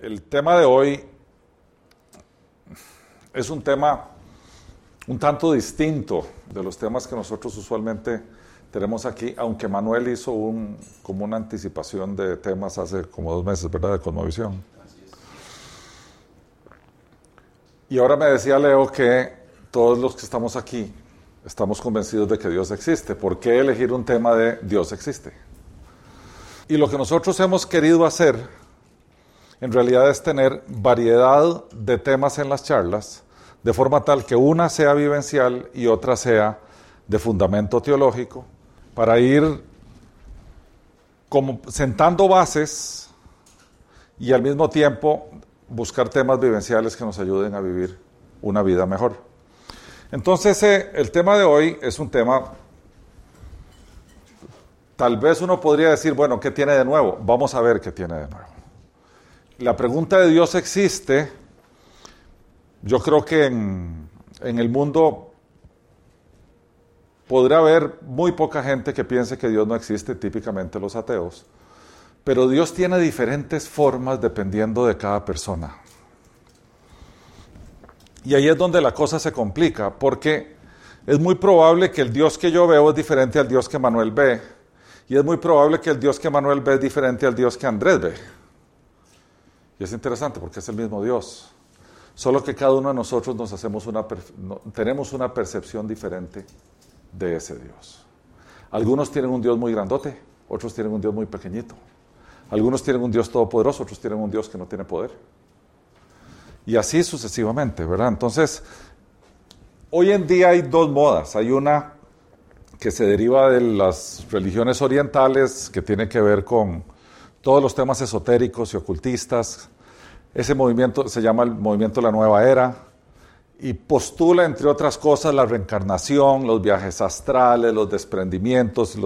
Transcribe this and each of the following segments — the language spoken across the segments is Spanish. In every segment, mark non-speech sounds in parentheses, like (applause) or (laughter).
El tema de hoy es un tema un tanto distinto de los temas que nosotros usualmente tenemos aquí, aunque Manuel hizo un, como una anticipación de temas hace como dos meses, ¿verdad? De Cosmovisión. Y ahora me decía Leo que todos los que estamos aquí estamos convencidos de que Dios existe. ¿Por qué elegir un tema de Dios existe? Y lo que nosotros hemos querido hacer en realidad es tener variedad de temas en las charlas, de forma tal que una sea vivencial y otra sea de fundamento teológico, para ir como sentando bases y al mismo tiempo buscar temas vivenciales que nos ayuden a vivir una vida mejor. Entonces, eh, el tema de hoy es un tema, tal vez uno podría decir, bueno, ¿qué tiene de nuevo? Vamos a ver qué tiene de nuevo la pregunta de Dios existe, yo creo que en, el mundo podrá haber muy poca gente que piense que Dios no existe, típicamente los ateos, pero Dios tiene diferentes formas dependiendo de cada persona. Y ahí es donde la cosa se complica, porque es muy probable que el Dios que yo veo es diferente al Dios que Manuel ve, y es muy probable que el Dios que Manuel ve es diferente al Dios que Andrés ve. Y es interesante porque es el mismo Dios. Solo que cada uno de nosotros nos hacemos una, tenemos una percepción diferente de ese Dios. Algunos tienen un Dios muy grandote, otros tienen un Dios muy pequeñito. Algunos tienen un Dios todopoderoso, otros tienen un Dios que no tiene poder. Y así sucesivamente, ¿verdad? Entonces, hoy en día hay dos modas. Hay una que se deriva de las religiones orientales, que tiene que ver con todos los temas esotéricos y ocultistas. Ese movimiento se llama el movimiento de la nueva era y postula, entre otras cosas, la reencarnación, los viajes astrales, los desprendimientos,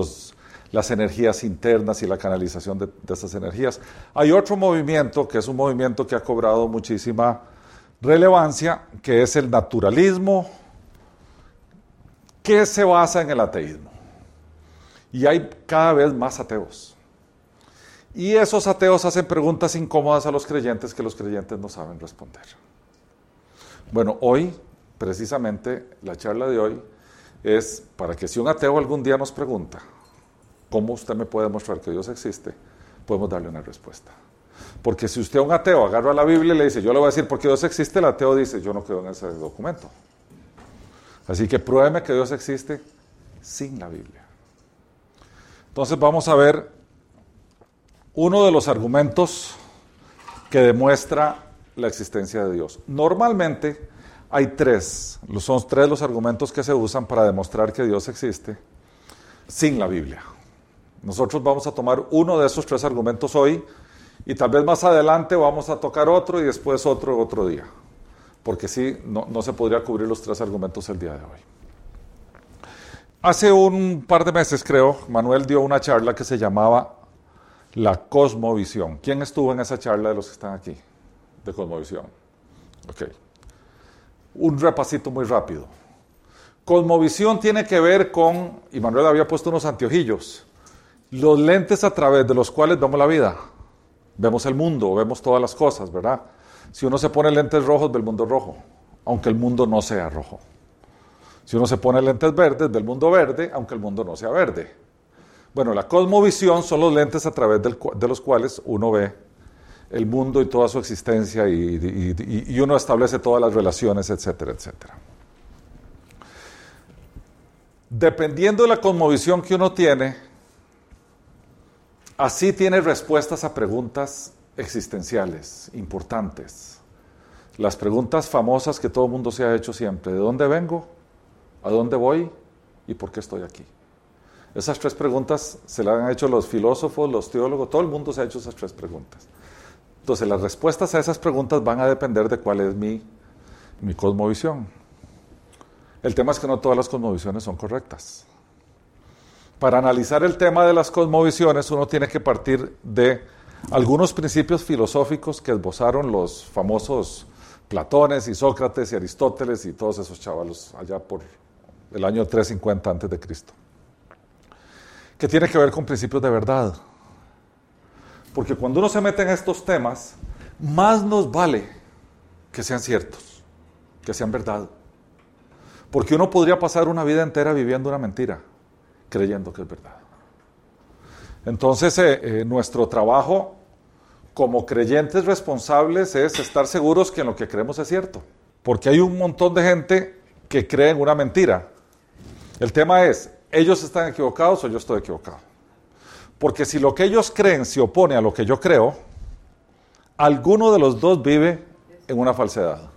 las energías internas y la canalización de, de esas energías. Hay otro movimiento que es un movimiento que ha cobrado muchísima relevancia, que es el naturalismo, que se basa en el ateísmo. Y hay cada vez más ateos. Y esos ateos hacen preguntas incómodas a los creyentes que los creyentes no saben responder. Bueno, hoy, precisamente, la charla de hoy es para que si un ateo algún día nos pregunta, ¿cómo usted me puede demostrar que Dios existe? Podemos darle una respuesta. Porque si usted un ateo agarra la Biblia y le dice, yo le voy a decir por qué Dios existe, el ateo dice, yo no creo en ese documento. Así que pruébeme que Dios existe sin la Biblia. Entonces vamos a ver uno de los argumentos que demuestra la existencia de Dios. Normalmente hay tres, son tres los argumentos que se usan para demostrar que Dios existe sin la Biblia. Nosotros vamos a tomar uno de esos tres argumentos hoy y tal vez más adelante vamos a tocar otro y después otro otro día, porque sí, no, no se podría cubrir los tres argumentos el día de hoy. Hace un par de meses, creo, Manuel dio una charla que se llamaba la cosmovisión. ¿Quién estuvo en esa charla de los que están aquí? De cosmovisión. Ok. Un repasito muy rápido. Cosmovisión tiene que ver con, y Manuel había puesto unos anteojillos, los lentes a través de los cuales vemos la vida. Vemos el mundo, vemos todas las cosas, ¿verdad? Si uno se pone lentes rojos, ve el mundo rojo, aunque el mundo no sea rojo. Si uno se pone lentes verdes, ve el mundo verde, aunque el mundo no sea verde. Bueno, la cosmovisión son los lentes a través de los cuales uno ve el mundo y toda su existencia y, uno establece todas las relaciones, etcétera, etcétera. Dependiendo de la cosmovisión que uno tiene, así tiene respuestas a preguntas existenciales importantes. Las preguntas famosas que todo el mundo se ha hecho siempre, ¿de dónde vengo? ¿A dónde voy? ¿Y por qué estoy aquí? Esas tres preguntas se las han hecho los filósofos, los teólogos, todo el mundo se ha hecho esas tres preguntas. Entonces, las respuestas a esas preguntas van a depender de cuál es mi, mi cosmovisión. El tema es que no todas las cosmovisiones son correctas. Para analizar el tema de las cosmovisiones, uno tiene que partir de algunos principios filosóficos que esbozaron los famosos Platones y Sócrates y Aristóteles y todos esos chavalos allá por el año 350 antes de Cristo que tiene que ver con principios de verdad. Porque cuando uno se mete en estos temas, más nos vale que sean ciertos, que sean verdad. Porque uno podría pasar una vida entera viviendo una mentira, creyendo que es verdad. Entonces, eh, eh, nuestro trabajo como creyentes responsables es estar seguros que en lo que creemos es cierto. Porque hay un montón de gente que cree en una mentira. El tema es, ¿ellos están equivocados o yo estoy equivocado? Porque si lo que ellos creen se opone a lo que yo creo, alguno de los dos vive en una falsedad.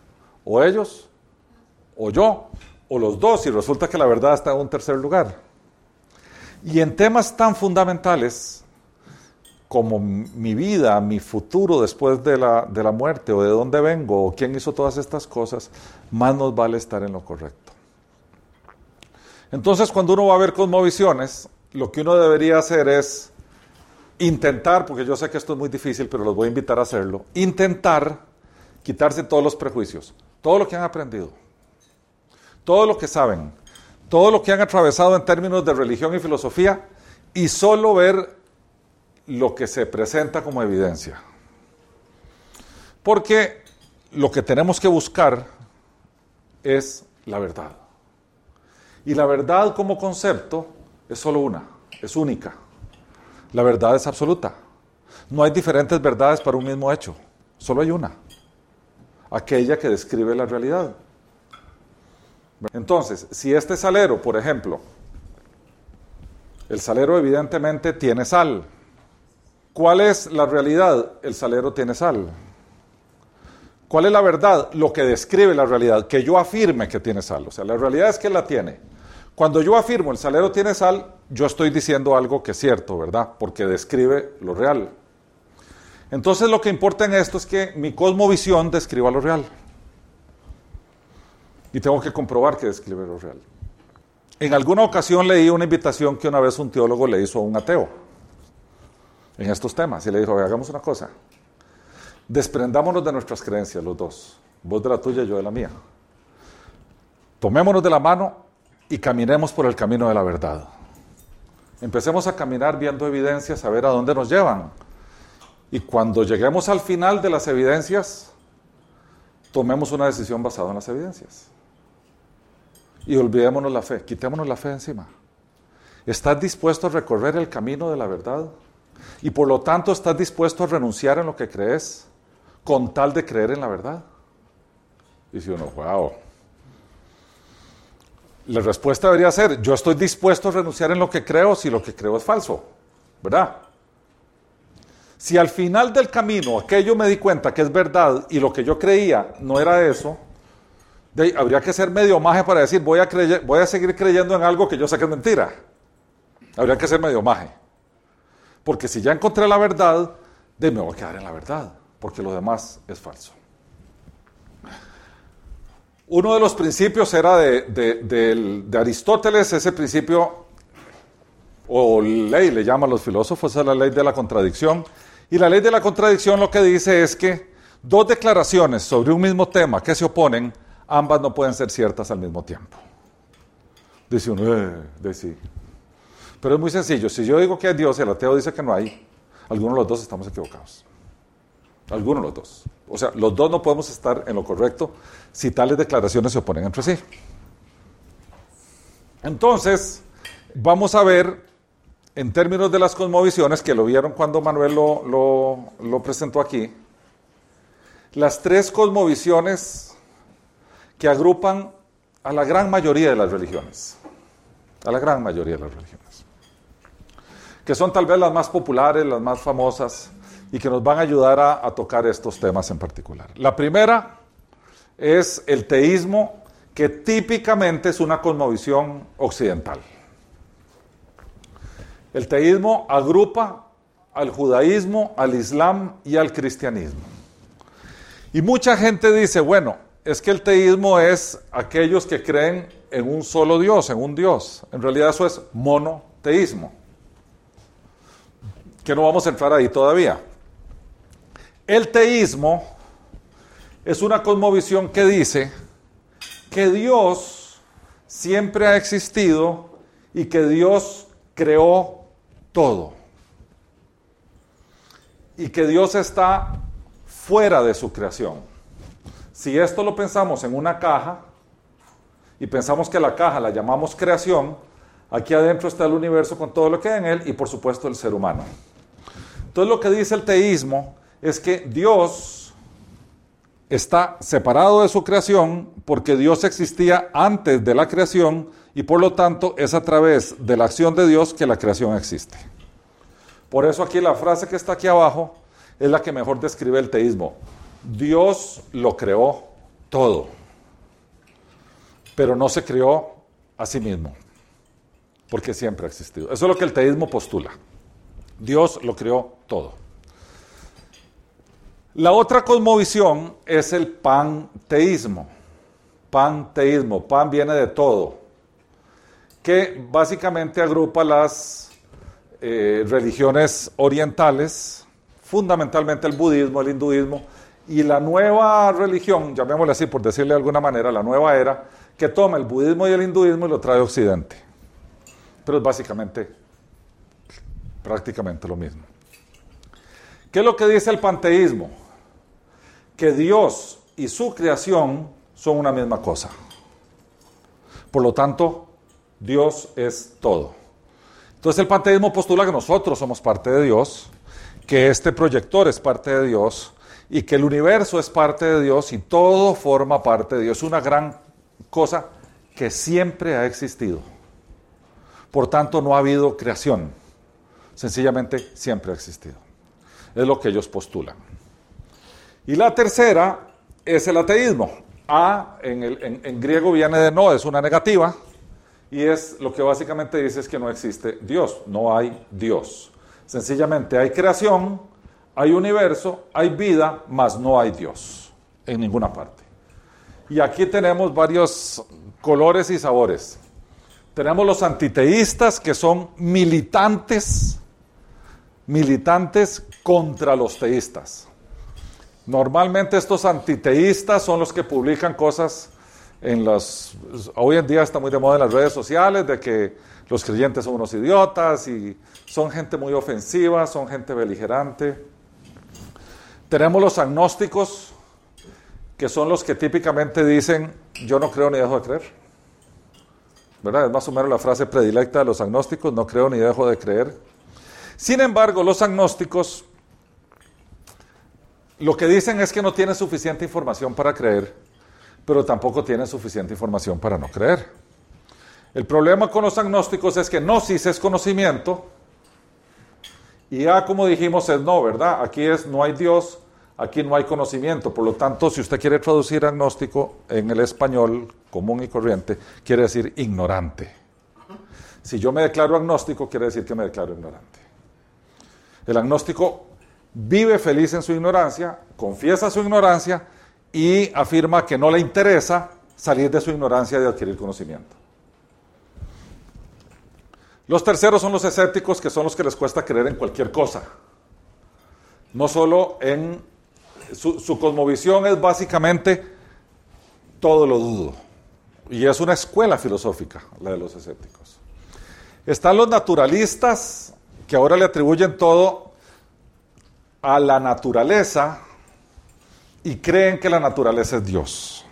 O ellos, o yo, o los dos, y resulta que la verdad está en un tercer lugar. Y en temas tan fundamentales como mi vida, mi futuro después de la, de la muerte, o de dónde vengo, o quién hizo todas estas cosas, más nos vale estar en lo correcto. Entonces, cuando uno va a ver cosmovisiones, lo que uno debería hacer es intentar, porque yo sé que esto es muy difícil, pero los voy a invitar a hacerlo, intentar quitarse todos los prejuicios, todo lo que han aprendido, todo lo que saben, todo lo que han atravesado en términos de religión y filosofía, y solo ver lo que se presenta como evidencia. Porque lo que tenemos que buscar es la verdad. Y la verdad como concepto es solo una, es única. La verdad es absoluta. No hay diferentes verdades para un mismo hecho, solo hay una, aquella que describe la realidad. Entonces, si este salero, por ejemplo, el salero evidentemente tiene sal, ¿cuál es la realidad? El salero tiene sal. ¿Cuál es la verdad? Lo que describe la realidad, que yo afirme que tiene sal. O sea, la realidad es que la tiene. Cuando yo afirmo el salero tiene sal, yo estoy diciendo algo que es cierto, ¿verdad? Porque describe lo real. Entonces lo que importa en esto es que mi cosmovisión describa lo real. Y tengo que comprobar que describe lo real. En alguna ocasión leí una invitación que una vez un teólogo le hizo a un ateo en estos temas y le dijo, hagamos una cosa, desprendámonos de nuestras creencias los dos, vos de la tuya y yo de la mía. Tomémonos de la mano y caminemos por el camino de la verdad. Empecemos a caminar viendo evidencias, a ver a dónde nos llevan. Y cuando lleguemos al final de las evidencias, tomemos una decisión basada en las evidencias. Y olvidémonos la fe, quitémonos la fe encima. ¿Estás dispuesto a recorrer el camino de la verdad? Y por lo tanto, ¿estás dispuesto a renunciar en lo que crees con tal de creer en la verdad? Y si uno, wow, la respuesta debería ser, yo estoy dispuesto a renunciar en lo que creo si lo que creo es falso, ¿verdad? Si al final del camino aquello me di cuenta que es verdad y lo que yo creía no era eso, habría que ser medio maje para decir, voy a, voy a seguir creyendo en algo que yo sé que es mentira. Habría que ser medio maje. Porque si ya encontré la verdad, de me voy a quedar en la verdad, porque lo demás es falso. Uno de los principios era de, Aristóteles, ese principio, o ley, le llaman los filósofos, es la ley de la contradicción. Y la ley de la contradicción lo que dice es que dos declaraciones sobre un mismo tema que se oponen, ambas no pueden ser ciertas al mismo tiempo. Dice uno, eh, sí. Pero es muy sencillo, si yo digo que hay Dios y el ateo dice que no hay, algunos de los dos estamos equivocados. Algunos de los dos. O sea, los dos no podemos estar en lo correcto si tales declaraciones se oponen entre sí. Entonces, vamos a ver en términos de las cosmovisiones, que lo vieron cuando Manuel lo, lo presentó aquí, las tres cosmovisiones que agrupan a la gran mayoría de las religiones, a la gran mayoría de las religiones, que son tal vez las más populares, las más famosas, y que nos van a ayudar a, tocar estos temas en particular. La primera es el teísmo, que típicamente es una cosmovisión occidental. El teísmo agrupa al judaísmo, al islam y al cristianismo. Y mucha gente dice, bueno, es que el teísmo es aquellos que creen en un solo Dios, en un Dios. En realidad eso es monoteísmo. Que no vamos a entrar ahí todavía. El teísmo es una cosmovisión que dice que Dios siempre ha existido y que Dios creó todo. Y que Dios está fuera de su creación. Si esto lo pensamos en una caja y pensamos que la caja la llamamos creación, aquí adentro está el universo con todo lo que hay en él y por supuesto el ser humano. Entonces lo que dice el teísmo es que Dios está separado de su creación porque Dios existía antes de la creación y por lo tanto es a través de la acción de Dios que la creación existe. Por eso aquí la frase que está aquí abajo es la que mejor describe el teísmo. Dios lo creó todo, pero no se creó a sí mismo, porque siempre ha existido. Eso es lo que el teísmo postula. Dios lo creó todo. La otra cosmovisión es el panteísmo. Panteísmo, pan viene de todo, que básicamente agrupa las eh, religiones orientales, fundamentalmente el budismo, el hinduismo, y la nueva religión, llamémosle así por decirle de alguna manera, la nueva era, que toma el budismo y el hinduismo y lo trae a Occidente. Pero es básicamente, prácticamente lo mismo. ¿Qué es lo que dice el panteísmo? Que Dios y su creación son una misma cosa. Por lo tanto, Dios es todo. Entonces el panteísmo postula que nosotros somos parte de Dios, que este proyector es parte de Dios y que el universo es parte de Dios y todo forma parte de Dios. Una gran cosa que siempre ha existido. Por tanto, no ha habido creación. Sencillamente siempre ha existido. Es lo que ellos postulan. Y la tercera es el ateísmo. A en, en griego viene de no, es una negativa. Y es lo que básicamente dice es que no existe Dios, no hay Dios. Sencillamente hay creación, hay universo, hay vida, mas no hay Dios en ninguna parte. Y aquí tenemos varios colores y sabores. Tenemos los antiteístas que son militantes, militantes contra los teístas. Normalmente estos antiteístas son los que publican cosas en las... Hoy en día está muy de moda en las redes sociales de que los creyentes son unos idiotas y son gente muy ofensiva, son gente beligerante. Tenemos los agnósticos, que son los que típicamente dicen, yo no creo ni dejo de creer. ¿Verdad? Es más o menos la frase predilecta de los agnósticos, no creo ni dejo de creer. Sin embargo, los agnósticos lo que dicen es que no tienen suficiente información para creer, pero tampoco tienen suficiente información para no creer. El problema con los agnósticos es que gnosis es conocimiento y A, como dijimos, es no, ¿verdad? Aquí es no hay Dios, aquí no hay conocimiento. Por lo tanto, si usted quiere traducir agnóstico en el español común y corriente, quiere decir ignorante. Si yo me declaro agnóstico, quiere decir que me declaro ignorante. El agnóstico vive feliz en su ignorancia, confiesa su ignorancia y afirma que no le interesa salir de su ignorancia y adquirir conocimiento. Los terceros son los escépticos, que son los que les cuesta creer en cualquier cosa. No solo en su, cosmovisión es básicamente todo lo dudo. Y es una escuela filosófica, la de los escépticos. Están los naturalistas, que ahora le atribuyen todo a la naturaleza y creen que la naturaleza es Dios.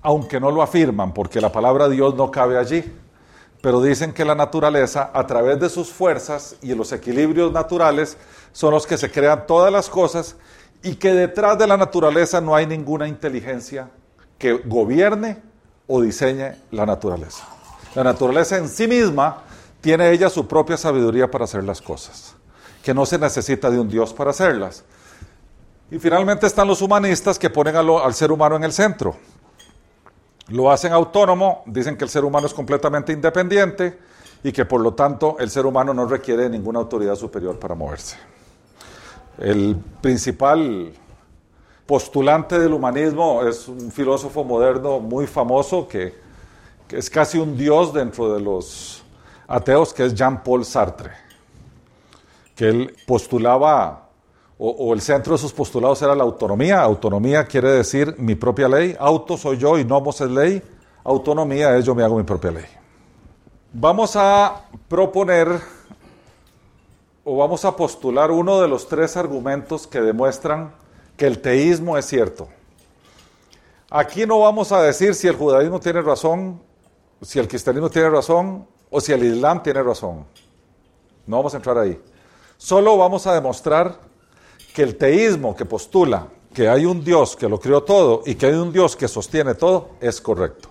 Aunque no lo afirman, porque la palabra Dios no cabe allí pero dicen que la naturaleza, a través de sus fuerzas y los equilibrios naturales, son los que se crean todas las cosas y que detrás de la naturaleza no hay ninguna inteligencia que gobierne o diseñe la naturaleza. La naturaleza en sí misma tiene ella su propia sabiduría para hacer las cosas, que no se necesita de un Dios para hacerlas. Y finalmente están los humanistas que ponen al ser humano en el centro lo hacen autónomo, dicen que el ser humano es completamente independiente y que por lo tanto el ser humano no requiere ninguna autoridad superior para moverse. El principal postulante del humanismo es un filósofo moderno muy famoso que, es casi un dios dentro de los ateos, que es Jean-Paul Sartre, que él postulaba o, el centro de sus postulados era la autonomía. Autonomía quiere decir mi propia ley. Auto soy yo y nomos es ley. Autonomía es yo me hago mi propia ley. Vamos a proponer o vamos a postular uno de los tres argumentos que demuestran que el teísmo es cierto. Aquí no vamos a decir si el judaísmo tiene razón, si el cristianismo tiene razón o si el islam tiene razón. No vamos a entrar ahí. Solo vamos a demostrar que el teísmo que postula que hay un Dios que lo creó todo y que hay un Dios que sostiene todo es correcto.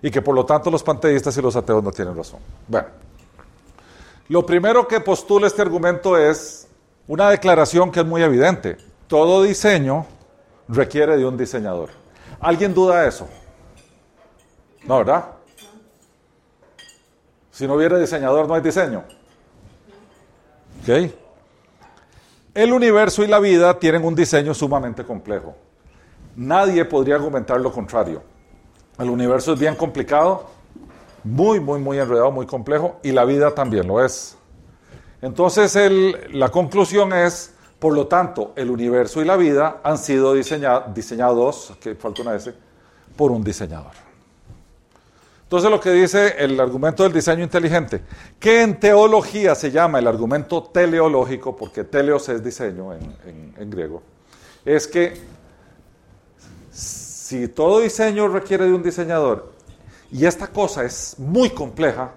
Y que por lo tanto los panteístas y los ateos no tienen razón. Bueno, lo primero que postula este argumento es una declaración que es muy evidente. Todo diseño requiere de un diseñador. ¿Alguien duda eso? No, ¿verdad? Si no hubiera diseñador, no hay diseño. ¿Ok? El universo y la vida tienen un diseño sumamente complejo. Nadie podría argumentar lo contrario. El universo es bien complicado, muy, muy, muy enredado, muy complejo, y la vida también lo es. Entonces, la conclusión es, por lo tanto, el universo y la vida han sido diseñados, que falta una S, por un diseñador. Entonces lo que dice el argumento del diseño inteligente, que en teología se llama el argumento teleológico, porque teleos es diseño en, griego, es que si todo diseño requiere de un diseñador y esta cosa es muy compleja,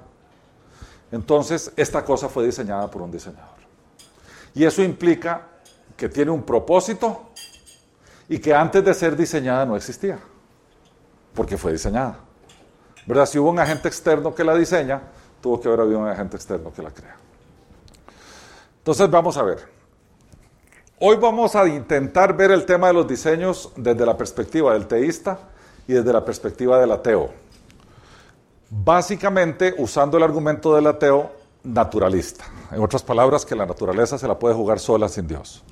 entonces esta cosa fue diseñada por un diseñador. Y eso implica que tiene un propósito y que antes de ser diseñada no existía, porque fue diseñada. ¿Verdad? Si hubo un agente externo que la diseña, tuvo que haber habido un agente externo que la crea. Entonces vamos a ver. Hoy vamos a intentar ver el tema de los diseños desde la perspectiva del teísta y desde la perspectiva del ateo. Básicamente usando el argumento del ateo naturalista. En otras palabras, que la naturaleza se la puede jugar sola sin Dios.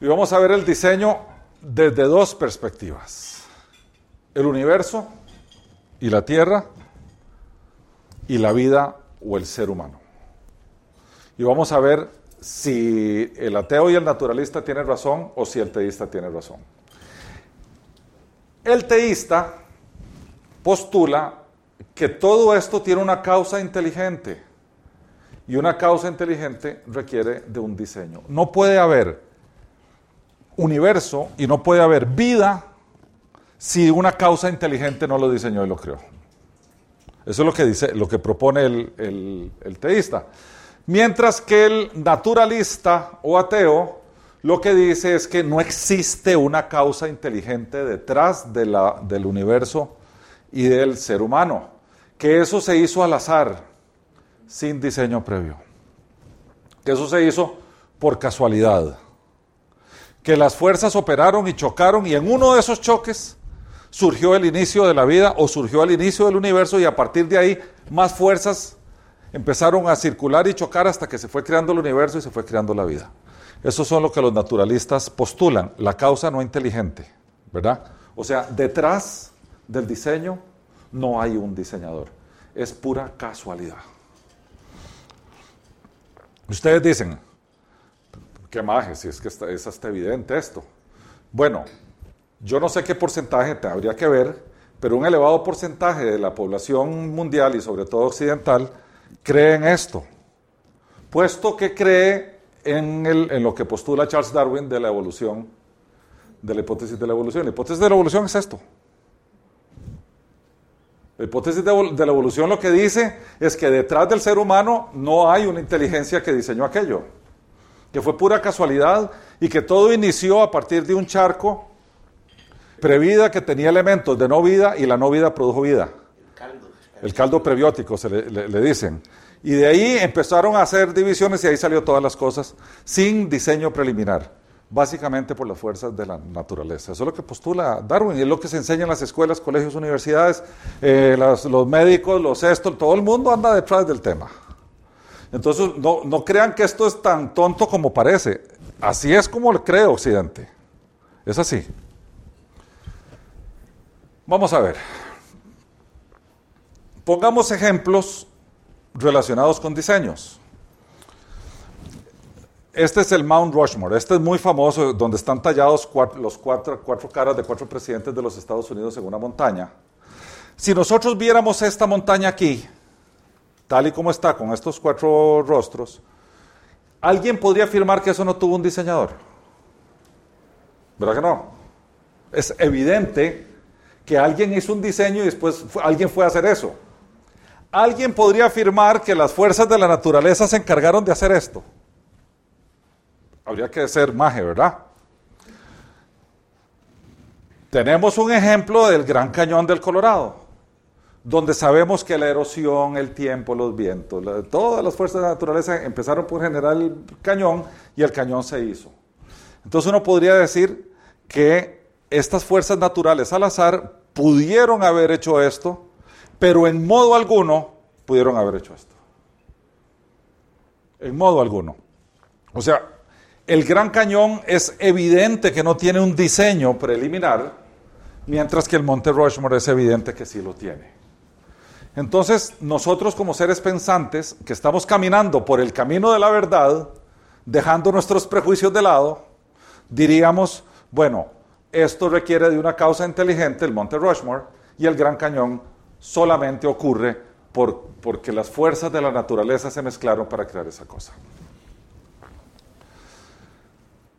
Y vamos a ver el diseño desde dos perspectivas el universo y la tierra y la vida o el ser humano. Y vamos a ver si el ateo y el naturalista tienen razón o si el teísta tiene razón. El teísta postula que todo esto tiene una causa inteligente y una causa inteligente requiere de un diseño. No puede haber universo y no puede haber vida si una causa inteligente no lo diseñó y lo creó. Eso es lo que dice, lo que propone el, teísta. Mientras que el naturalista o ateo lo que dice es que no existe una causa inteligente detrás de la, del universo y del ser humano, que eso se hizo al azar, sin diseño previo, que eso se hizo por casualidad, que las fuerzas operaron y chocaron y en uno de esos choques surgió el inicio de la vida o surgió el inicio del universo y a partir de ahí más fuerzas empezaron a circular y chocar hasta que se fue creando el universo y se fue creando la vida. Eso son lo que los naturalistas postulan, la causa no inteligente, ¿verdad? O sea, detrás del diseño no hay un diseñador, es pura casualidad. Ustedes dicen, qué maje, si es que es hasta evidente esto. Bueno, yo no sé qué porcentaje te habría que ver, pero un elevado porcentaje de la población mundial y sobre todo occidental cree en esto, puesto que cree en, en lo que postula Charles Darwin de la evolución, de la hipótesis de la evolución. La hipótesis de la evolución es esto. La hipótesis de, de la evolución lo que dice es que detrás del ser humano no hay una inteligencia que diseñó aquello, que fue pura casualidad y que todo inició a partir de un charco previda que tenía elementos de no vida y la no vida produjo vida. El caldo. prebiótico, se le, dicen. Y de ahí empezaron a hacer divisiones y ahí salió todas las cosas sin diseño preliminar, básicamente por las fuerzas de la naturaleza. Eso es lo que postula Darwin y es lo que se enseña en las escuelas, colegios, universidades, eh, los médicos, los esto, todo el mundo anda detrás del tema. Entonces, no, no crean que esto es tan tonto como parece. Así es como cree Occidente. Es así. Vamos a ver. Pongamos ejemplos relacionados con diseños. Este es el Mount Rushmore. Este es muy famoso, donde están tallados los cuatro, cuatro caras de cuatro presidentes de los Estados Unidos en una montaña. Si nosotros viéramos esta montaña aquí, tal y como está, con estos cuatro rostros, ¿alguien podría afirmar que eso no tuvo un diseñador? ¿Verdad que no? Es evidente que alguien hizo un diseño y después alguien fue a hacer eso. Alguien podría afirmar que las fuerzas de la naturaleza se encargaron de hacer esto. Habría que ser maje, ¿verdad? Tenemos un ejemplo del Gran Cañón del Colorado, donde sabemos que la erosión, el tiempo, los vientos, todas las fuerzas de la naturaleza empezaron por generar el cañón y el cañón se hizo. Entonces uno podría decir que estas fuerzas naturales al azar pudieron haber hecho esto, pero en modo alguno pudieron haber hecho esto. En modo alguno. O sea, el Gran Cañón es evidente que no tiene un diseño preliminar, mientras que el Monte Rushmore es evidente que sí lo tiene. Entonces, nosotros como seres pensantes, que estamos caminando por el camino de la verdad, dejando nuestros prejuicios de lado, diríamos, bueno, esto requiere de una causa inteligente, el Monte Rushmore, y el Gran Cañón solamente ocurre por, porque las fuerzas de la naturaleza se mezclaron para crear esa cosa.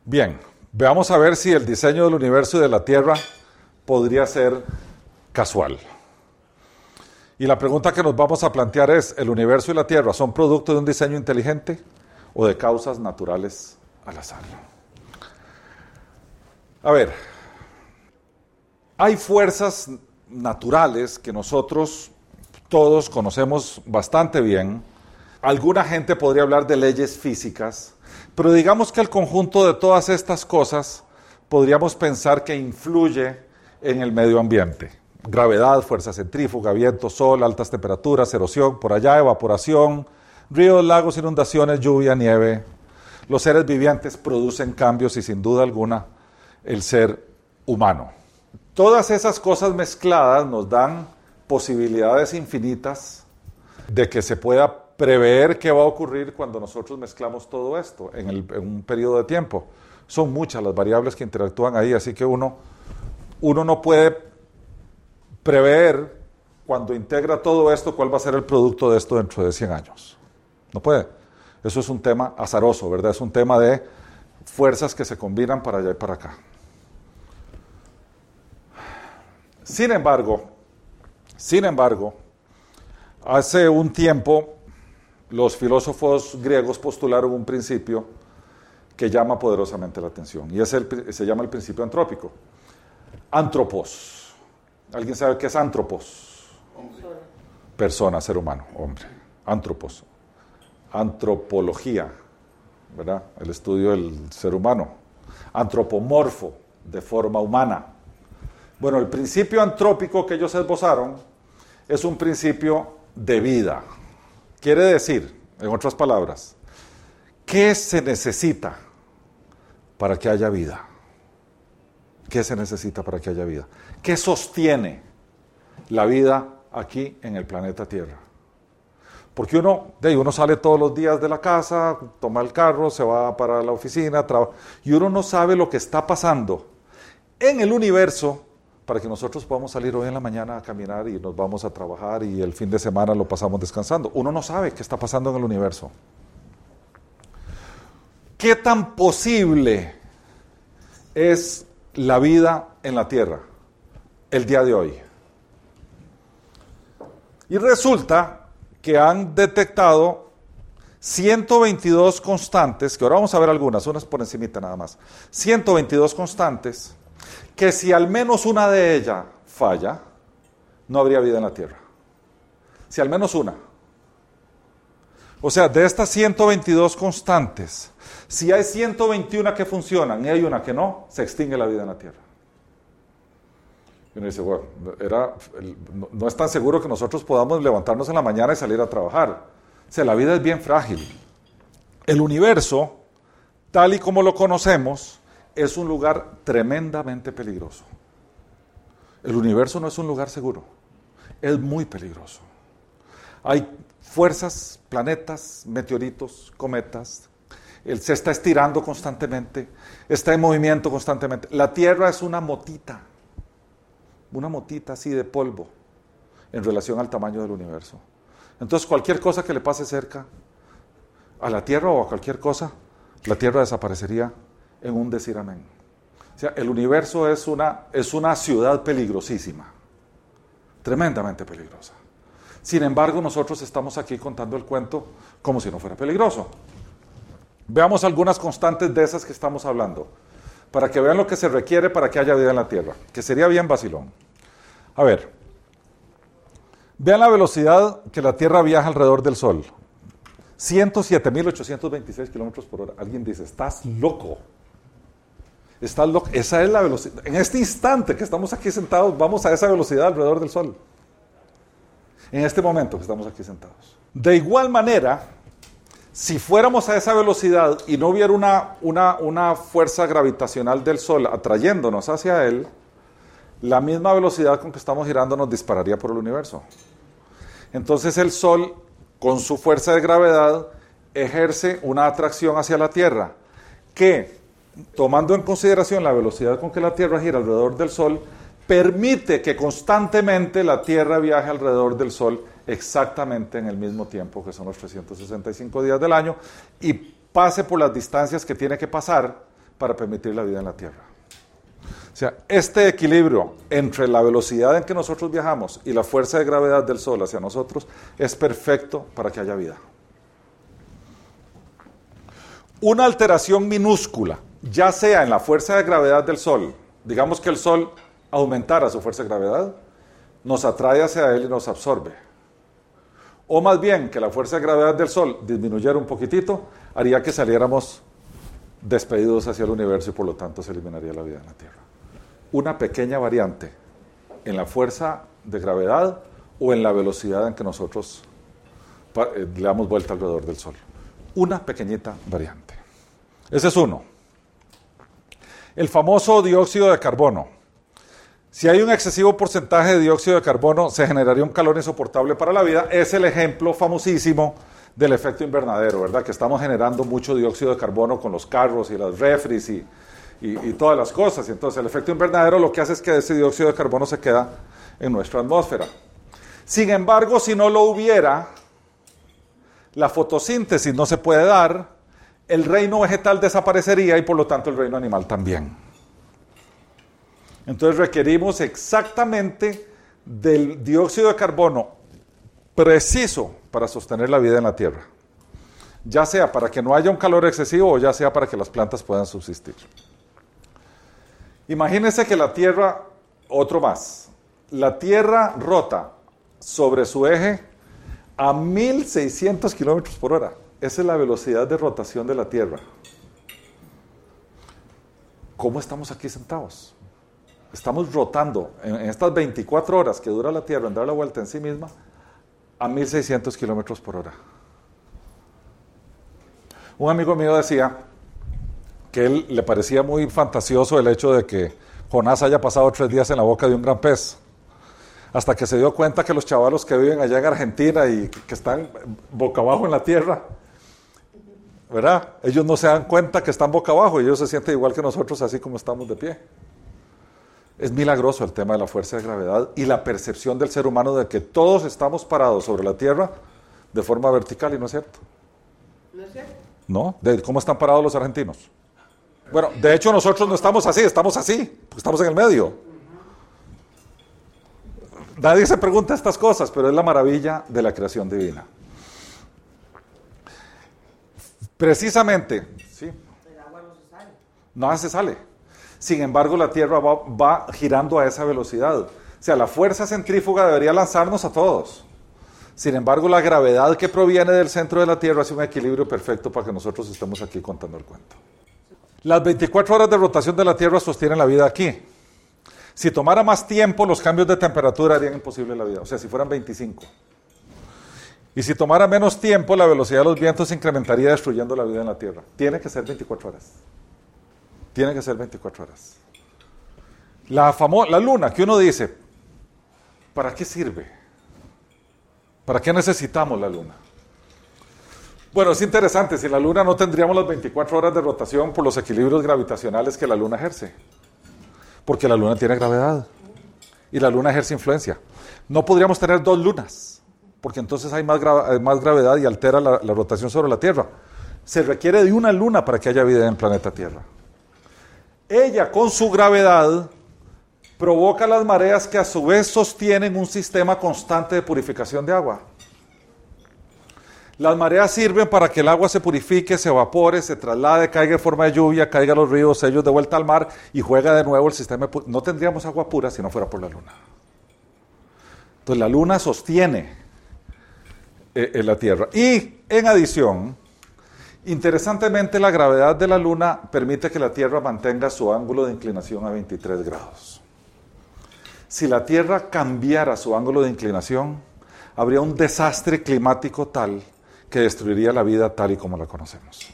Bien, veamos a ver si el diseño del universo y de la Tierra podría ser casual. Y la pregunta que nos vamos a plantear es, ¿el universo y la Tierra son producto de un diseño inteligente o de causas naturales al azar? A ver, hay fuerzas naturales que nosotros todos conocemos bastante bien. Alguna gente podría hablar de leyes físicas, pero digamos que el conjunto de todas estas cosas podríamos pensar que influye en el medio ambiente. Gravedad, fuerza centrífuga, viento, sol, altas temperaturas, erosión, por allá evaporación, ríos, lagos, inundaciones, lluvia, nieve. Los seres vivientes producen cambios y sin duda alguna el ser humano. Todas esas cosas mezcladas nos dan posibilidades infinitas de que se pueda prever qué va a ocurrir cuando nosotros mezclamos todo esto en, un periodo de tiempo. Son muchas las variables que interactúan ahí, así que uno, uno no puede prever cuando integra todo esto cuál va a ser el producto de esto dentro de 100 años. No puede. Eso es un tema azaroso, ¿verdad? Es un tema de fuerzas que se combinan para allá y para acá. Sin embargo, sin embargo, hace un tiempo los filósofos griegos postularon un principio que llama poderosamente la atención y es el, se llama el principio antrópico. Antropos. ¿Alguien sabe qué es antropos? Persona, ser humano, hombre. Antropos. Antropología, ¿verdad? El estudio del ser humano. Antropomorfo, de forma humana. Bueno, el principio antrópico que ellos esbozaron es un principio de vida. Quiere decir, en otras palabras, ¿qué se necesita para que haya vida? ¿Qué se necesita para que haya vida? ¿Qué sostiene la vida aquí en el planeta Tierra? Porque uno, de uno sale todos los días de la casa, toma el carro, se va para la oficina, y uno no sabe lo que está pasando en el universo para que nosotros podamos salir hoy en la mañana a caminar y nos vamos a trabajar y el fin de semana lo pasamos descansando. Uno no sabe qué está pasando en el universo. ¿Qué tan posible es la vida en la Tierra el día de hoy? Y resulta que han detectado 122 constantes, que ahora vamos a ver algunas, unas por encimita nada más, 122 constantes que si al menos una de ellas falla, no habría vida en la tierra. Si al menos una. O sea, de estas 122 constantes, si hay 121 que funcionan y hay una que no, se extingue la vida en la tierra. Y uno dice, bueno, era, no, es tan seguro que nosotros podamos levantarnos en la mañana y salir a trabajar. O sea, la vida es bien frágil. El universo, tal y como lo conocemos, es un lugar tremendamente peligroso. El universo no es un lugar seguro, es muy peligroso. Hay fuerzas, planetas, meteoritos, cometas. Él se está estirando constantemente, está en movimiento constantemente. La Tierra es una motita, una motita así de polvo en relación al tamaño del universo. Entonces cualquier cosa que le pase cerca a la Tierra o a cualquier cosa, la Tierra desaparecería en un decir amén. O sea, el universo es una, es una ciudad peligrosísima, tremendamente peligrosa. Sin embargo, nosotros estamos aquí contando el cuento como si no fuera peligroso. Veamos algunas constantes de esas que estamos hablando, para que vean lo que se requiere para que haya vida en la Tierra, que sería bien vacilón. A ver, vean la velocidad que la Tierra viaja alrededor del Sol. 107.826 kilómetros por hora. Alguien dice, estás loco. Esa es la velocidad. En este instante que estamos aquí sentados, vamos a esa velocidad alrededor del Sol. En este momento que estamos aquí sentados. De igual manera, si fuéramos a esa velocidad y no hubiera una, una, una fuerza gravitacional del Sol atrayéndonos hacia él, la misma velocidad con que estamos girando nos dispararía por el universo. Entonces el Sol con su fuerza de gravedad, ejerce una atracción hacia la Tierra que, tomando en consideración la velocidad con que la Tierra gira alrededor del Sol, permite que constantemente la Tierra viaje alrededor del Sol exactamente en el mismo tiempo, que son los 365 días del año, y pase por las distancias que tiene que pasar para permitir la vida en la Tierra. O sea, este equilibrio entre la velocidad en que nosotros viajamos y la fuerza de gravedad del Sol hacia nosotros es perfecto para que haya vida. Una alteración minúscula, ya sea en la fuerza de gravedad del Sol, digamos que el Sol aumentara su fuerza de gravedad, nos atrae hacia él y nos absorbe. O más bien que la fuerza de gravedad del Sol disminuyera un poquitito, haría que saliéramos despedidos hacia el universo y por lo tanto se eliminaría la vida en la Tierra una pequeña variante en la fuerza de gravedad o en la velocidad en que nosotros eh, le damos vuelta alrededor del Sol. Una pequeñita variante. Ese es uno. El famoso dióxido de carbono. Si hay un excesivo porcentaje de dióxido de carbono, se generaría un calor insoportable para la vida. Es el ejemplo famosísimo del efecto invernadero, ¿verdad? Que estamos generando mucho dióxido de carbono con los carros y las refris y, y, todas las cosas. Entonces el efecto invernadero lo que hace es que ese dióxido de carbono se queda en nuestra atmósfera. Sin embargo, si no lo hubiera, la fotosíntesis no se puede dar, el reino vegetal desaparecería y por lo tanto el reino animal también. Entonces requerimos exactamente del dióxido de carbono preciso para sostener la vida en la Tierra, ya sea para que no haya un calor excesivo o ya sea para que las plantas puedan subsistir. Imagínense que la Tierra, otro más, la Tierra rota sobre su eje a 1600 kilómetros por hora. Esa es la velocidad de rotación de la Tierra. ¿Cómo estamos aquí sentados? Estamos rotando en, estas 24 horas que dura la Tierra en dar la vuelta en sí misma a 1600 kilómetros por hora. Un amigo mío decía, que él le parecía muy fantasioso el hecho de que Jonás haya pasado tres días en la boca de un gran pez. Hasta que se dio cuenta que los chavalos que viven allá en Argentina y que están boca abajo en la tierra, ¿verdad? Ellos no se dan cuenta que están boca abajo y ellos se sienten igual que nosotros, así como estamos de pie. Es milagroso el tema de la fuerza de gravedad y la percepción del ser humano de que todos estamos parados sobre la tierra de forma vertical y no es cierto. ¿No es cierto? ¿No? ¿De cómo están parados los argentinos? Bueno, de hecho nosotros no estamos así, estamos así, estamos en el medio. Nadie se pregunta estas cosas, pero es la maravilla de la creación divina. Precisamente, sí. El agua no se sale. No se sale. Sin embargo, la Tierra va, va girando a esa velocidad. O sea, la fuerza centrífuga debería lanzarnos a todos. Sin embargo, la gravedad que proviene del centro de la Tierra hace un equilibrio perfecto para que nosotros estemos aquí contando el cuento. Las 24 horas de rotación de la Tierra sostienen la vida aquí. Si tomara más tiempo, los cambios de temperatura harían imposible la vida. O sea, si fueran 25. Y si tomara menos tiempo, la velocidad de los vientos se incrementaría destruyendo la vida en la Tierra. Tiene que ser 24 horas. Tiene que ser 24 horas. La, la luna, que uno dice, ¿para qué sirve? ¿Para qué necesitamos la luna? Bueno, es interesante, sin la Luna no tendríamos las 24 horas de rotación por los equilibrios gravitacionales que la Luna ejerce. Porque la Luna tiene gravedad y la Luna ejerce influencia. No podríamos tener dos lunas, porque entonces hay más, más gravedad y altera la, la rotación sobre la Tierra. Se requiere de una luna para que haya vida en el planeta Tierra. Ella con su gravedad provoca las mareas que a su vez sostienen un sistema constante de purificación de agua. Las mareas sirven para que el agua se purifique, se evapore, se traslade, caiga en forma de lluvia, caiga a los ríos, ellos de vuelta al mar y juega de nuevo el sistema. No tendríamos agua pura si no fuera por la luna. Entonces la luna sostiene eh, en la Tierra. Y en adición, interesantemente la gravedad de la luna permite que la Tierra mantenga su ángulo de inclinación a 23 grados. Si la Tierra cambiara su ángulo de inclinación, habría un desastre climático tal que destruiría la vida tal y como la conocemos.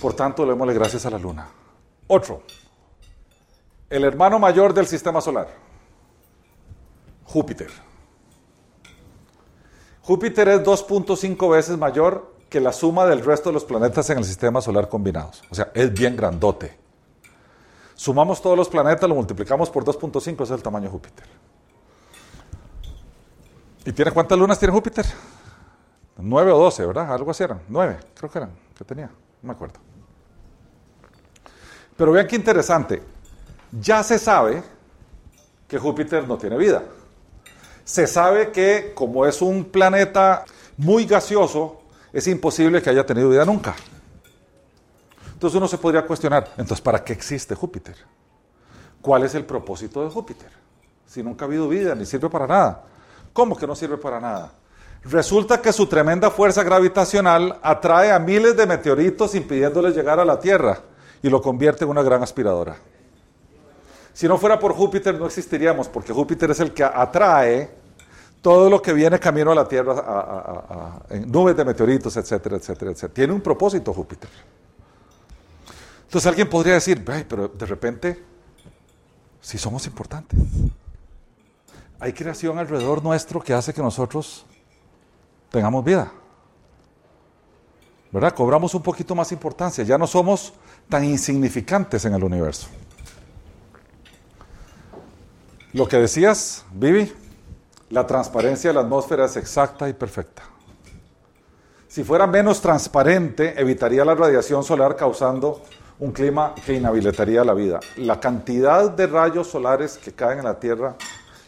Por tanto, démosle gracias a la luna. Otro, el hermano mayor del sistema solar, Júpiter. Júpiter es 2.5 veces mayor que la suma del resto de los planetas en el sistema solar combinados. O sea, es bien grandote. Sumamos todos los planetas, lo multiplicamos por 2.5, ese es el tamaño de Júpiter. ¿Y tiene cuántas lunas tiene Júpiter? 9 o 12, ¿verdad? Algo así eran. 9, creo que eran, que tenía, no me acuerdo. Pero vean qué interesante. Ya se sabe que Júpiter no tiene vida. Se sabe que como es un planeta muy gaseoso, es imposible que haya tenido vida nunca. Entonces uno se podría cuestionar, entonces ¿para qué existe Júpiter? ¿Cuál es el propósito de Júpiter? Si nunca ha habido vida, ni sirve para nada. ¿Cómo que no sirve para nada? Resulta que su tremenda fuerza gravitacional atrae a miles de meteoritos impidiéndoles llegar a la Tierra y lo convierte en una gran aspiradora. Si no fuera por Júpiter no existiríamos, porque Júpiter es el que atrae todo lo que viene camino a la Tierra, en nubes de meteoritos, etcétera, etcétera, etcétera. Tiene un propósito Júpiter. Entonces alguien podría decir, pero de repente, si somos importantes, hay creación alrededor nuestro que hace que nosotros tengamos vida. ¿Verdad? Cobramos un poquito más importancia, ya no somos tan insignificantes en el universo. Lo que decías, Vivi, la transparencia de la atmósfera es exacta y perfecta. Si fuera menos transparente, evitaría la radiación solar causando un clima que inhabilitaría la vida. La cantidad de rayos solares que caen en la Tierra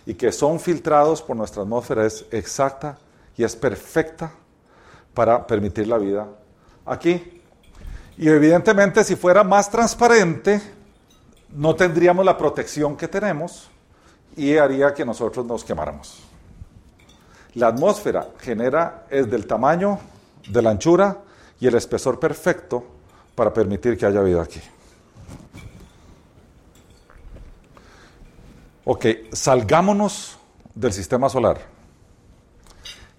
y que son filtrados por nuestra atmósfera es exacta y es perfecta para permitir la vida aquí. Y evidentemente si fuera más transparente, no tendríamos la protección que tenemos y haría que nosotros nos quemáramos. La atmósfera genera, es del tamaño, de la anchura y el espesor perfecto para permitir que haya vida aquí. Ok, salgámonos del sistema solar.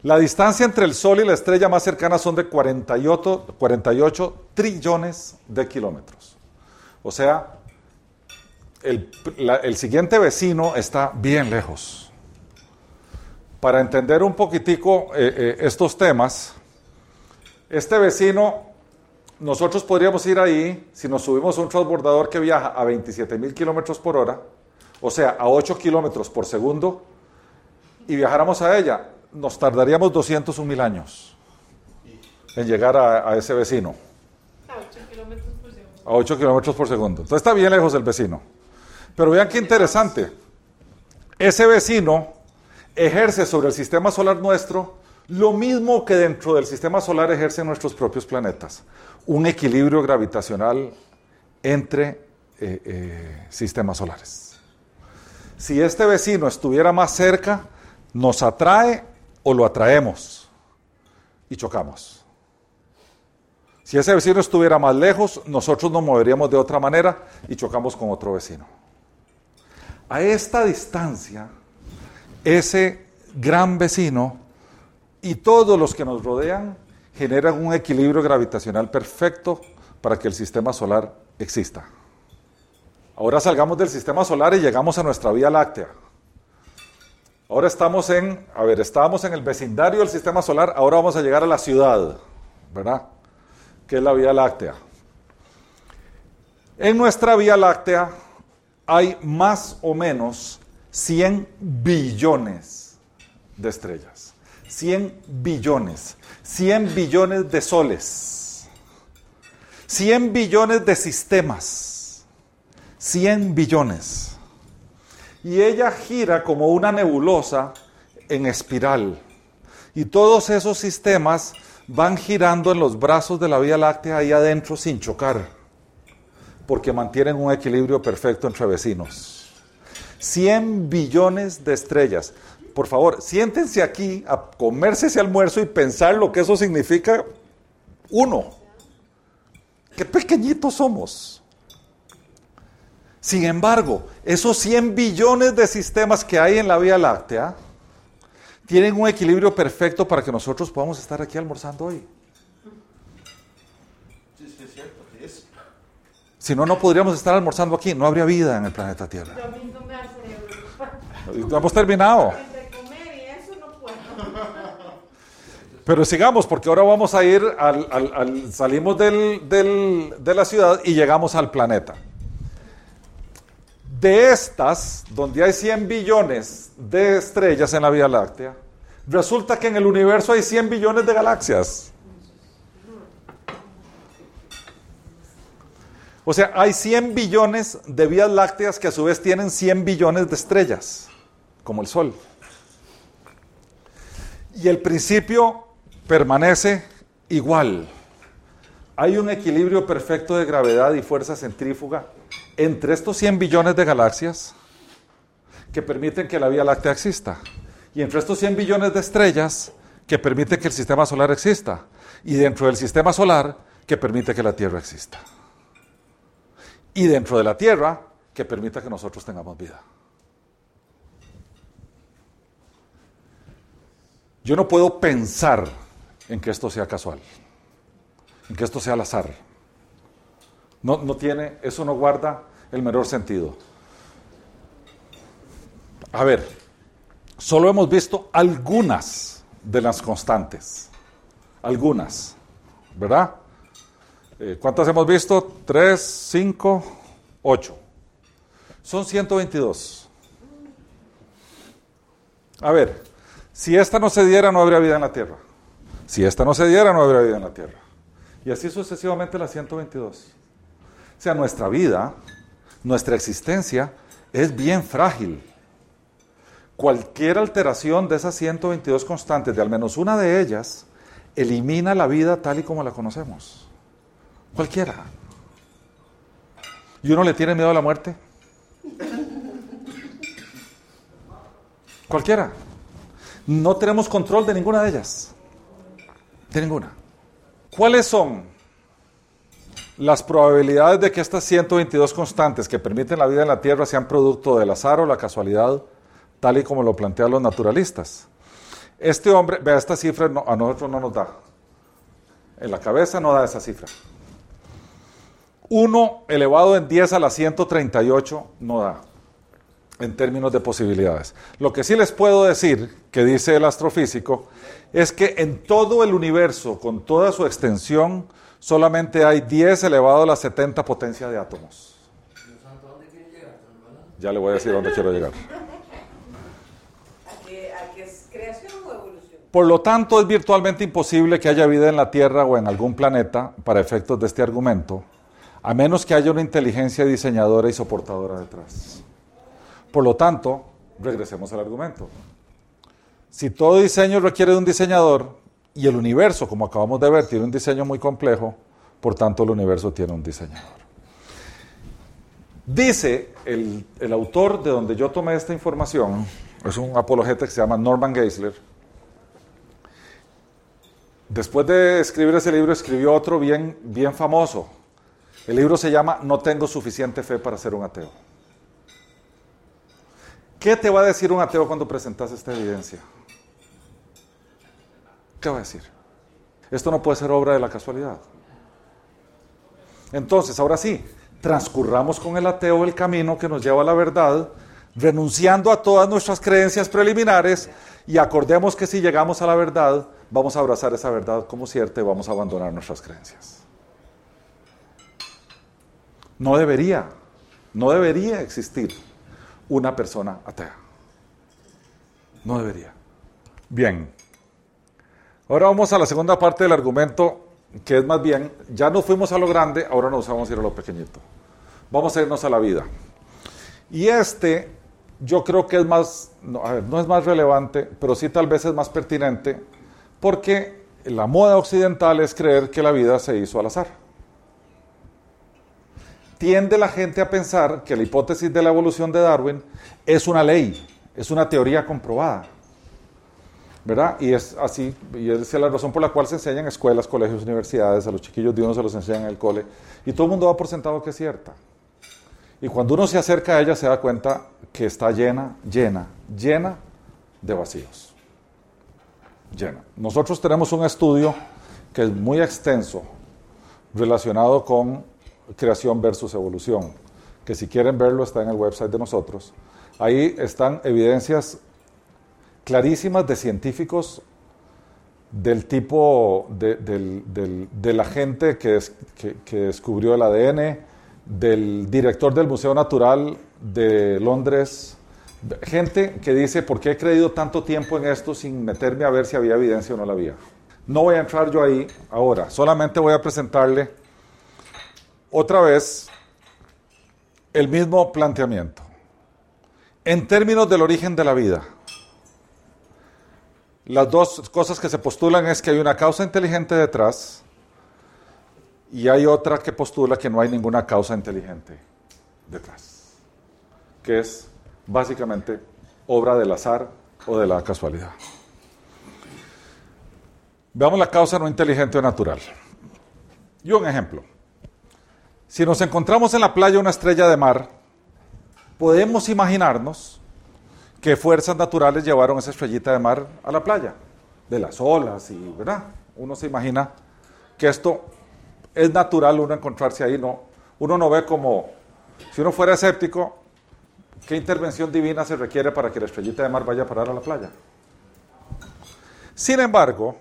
La distancia entre el Sol y la estrella más cercana son de 48, 48 trillones de kilómetros. O sea, el, siguiente vecino está bien lejos. Para entender un poquitico eh, eh, estos temas, este vecino, nosotros podríamos ir ahí si nos subimos a un transbordador que viaja a 27 mil kilómetros por hora, o sea, a 8 kilómetros por segundo, y viajáramos a ella nos tardaríamos 201 mil años en llegar a, ese vecino. A 8 kilómetros por segundo. A 8 kilómetros por segundo. Entonces está bien lejos el vecino. Pero vean qué interesante. Ese vecino ejerce sobre el sistema solar nuestro lo mismo que dentro del sistema solar ejercen nuestros propios planetas. Un equilibrio gravitacional entre eh, eh, sistemas solares. Si este vecino estuviera más cerca, nos atrae o lo atraemos y chocamos. Si ese vecino estuviera más lejos, nosotros nos moveríamos de otra manera y chocamos con otro vecino. A esta distancia, ese gran vecino y todos los que nos rodean generan un equilibrio gravitacional perfecto para que el sistema solar exista. Ahora salgamos del sistema solar y llegamos a nuestra Vía Láctea. Ahora estamos en, a ver, estábamos en el vecindario del sistema solar, ahora vamos a llegar a la ciudad, ¿verdad? Que es la Vía Láctea. En nuestra Vía Láctea hay más o menos 100 billones de estrellas. 100 billones. 100 billones de soles. 100 billones de sistemas. 100 billones. Y ella gira como una nebulosa en espiral. Y todos esos sistemas van girando en los brazos de la Vía Láctea ahí adentro sin chocar, porque mantienen un equilibrio perfecto entre vecinos. 100 billones de estrellas. Por favor, siéntense aquí a comerse ese almuerzo y pensar lo que eso significa uno. Qué pequeñitos somos. Sin embargo, esos 100 billones de sistemas que hay en la Vía Láctea tienen un equilibrio perfecto para que nosotros podamos estar aquí almorzando hoy. Si no, no podríamos estar almorzando aquí, no habría vida en el planeta Tierra. Hemos terminado. (laughs) Pero sigamos, porque ahora vamos a ir al, salimos de la ciudad y llegamos al planeta. De estas, donde hay 100 billones de estrellas en la Vía Láctea, resulta que en el universo hay 100 billones de galaxias. O sea, hay 100 billones de vías lácteas que a su vez tienen 100 billones de estrellas, como el Sol. Y el principio permanece igual. Hay un equilibrio perfecto de gravedad y fuerza centrífuga entre estos 100 billones de galaxias que permiten que la Vía Láctea exista. Y entre estos 100 billones de estrellas que permiten que el sistema solar exista. Y dentro del sistema solar que permite que la Tierra exista. Y dentro de la Tierra que permita que nosotros tengamos vida. Yo no puedo pensar en que esto sea casual, en que esto sea al azar. No, no tiene, eso no guarda el menor sentido. A ver, solo hemos visto algunas de las constantes, algunas, ¿verdad? Eh, ¿Cuántas hemos visto? Tres, cinco, ocho. Son 122. A ver, si esta no se diera, no habría vida en la Tierra. Si esta no se diera, no habría vida en la tierra. Y así sucesivamente las 122. O sea, nuestra vida, nuestra existencia es bien frágil. Cualquier alteración de esas 122 constantes, de al menos una de ellas, elimina la vida tal y como la conocemos. Cualquiera. ¿Y uno le tiene miedo a la muerte? Cualquiera. No tenemos control de ninguna de ellas. De ninguna. ¿Cuáles son las probabilidades de que estas 122 constantes que permiten la vida en la Tierra sean producto del azar o la casualidad, tal y como lo plantean los naturalistas? Este hombre, vea, esta cifra a nosotros no nos da. En la cabeza no da esa cifra. 1 elevado en 10 a la 138 no da en términos de posibilidades. Lo que sí les puedo decir, que dice el astrofísico, es que en todo el universo, con toda su extensión, solamente hay 10 elevado a la 70 potencia de átomos. Ya le voy a decir dónde quiero llegar. Por lo tanto, es virtualmente imposible que haya vida en la Tierra o en algún planeta, para efectos de este argumento, a menos que haya una inteligencia diseñadora y soportadora detrás. Por lo tanto, regresemos al argumento. Si todo diseño requiere de un diseñador y el universo, como acabamos de ver, tiene un diseño muy complejo, por tanto el universo tiene un diseñador. Dice el, autor de donde yo tomé esta información, es un apologeta que se llama Norman Geisler. Después de escribir ese libro, escribió otro bien, bien famoso. El libro se llama No tengo suficiente fe para ser un ateo. ¿Qué te va a decir un ateo cuando presentas esta evidencia? ¿Qué va a decir? Esto no puede ser obra de la casualidad. Entonces, ahora sí, transcurramos con el ateo el camino que nos lleva a la verdad, renunciando a todas nuestras creencias preliminares y acordemos que si llegamos a la verdad, vamos a abrazar esa verdad como cierta y vamos a abandonar nuestras creencias. No debería, no debería existir una persona atea. No debería. Bien. Ahora vamos a la segunda parte del argumento, que es más bien, ya no fuimos a lo grande, ahora nos vamos a ir a lo pequeñito. Vamos a irnos a la vida. Y este yo creo que es más, no, no es más relevante, pero sí tal vez es más pertinente, porque la moda occidental es creer que la vida se hizo al azar. Tiende la gente a pensar que la hipótesis de la evolución de Darwin es una ley, es una teoría comprobada. ¿verdad? Y es así, y es la razón por la cual se enseña en escuelas, colegios, universidades, a los chiquillos de uno se los enseñan en el cole, y todo el mundo va por sentado que es cierta. Y cuando uno se acerca a ella se da cuenta que está llena, llena, llena de vacíos. Llena. Nosotros tenemos un estudio que es muy extenso relacionado con creación versus evolución, que si quieren verlo está en el website de nosotros. Ahí están evidencias clarísimas de científicos del tipo de, la gente que, que, descubrió el ADN, del director del Museo Natural de Londres, gente que dice, ¿por qué he creído tanto tiempo en esto sin meterme a ver si había evidencia o no la había? No voy a entrar yo ahí ahora, solamente voy a presentarle otra vez el mismo planteamiento. En términos del origen de la vida, las dos cosas que se postulan es que hay una causa inteligente detrás y hay otra que postula que no hay ninguna causa inteligente detrás, que es básicamente obra del azar o de la casualidad. Veamos la causa no inteligente o natural. Y un ejemplo. Si nos encontramos en la playa una estrella de mar, podemos imaginarnos qué fuerzas naturales llevaron esa estrellita de mar a la playa, de las olas y, ¿verdad? Uno se imagina que esto es natural uno encontrarse ahí, no, uno no ve como, si uno fuera escéptico, ¿qué intervención divina se requiere para que la estrellita de mar vaya a parar a la playa? Sin embargo,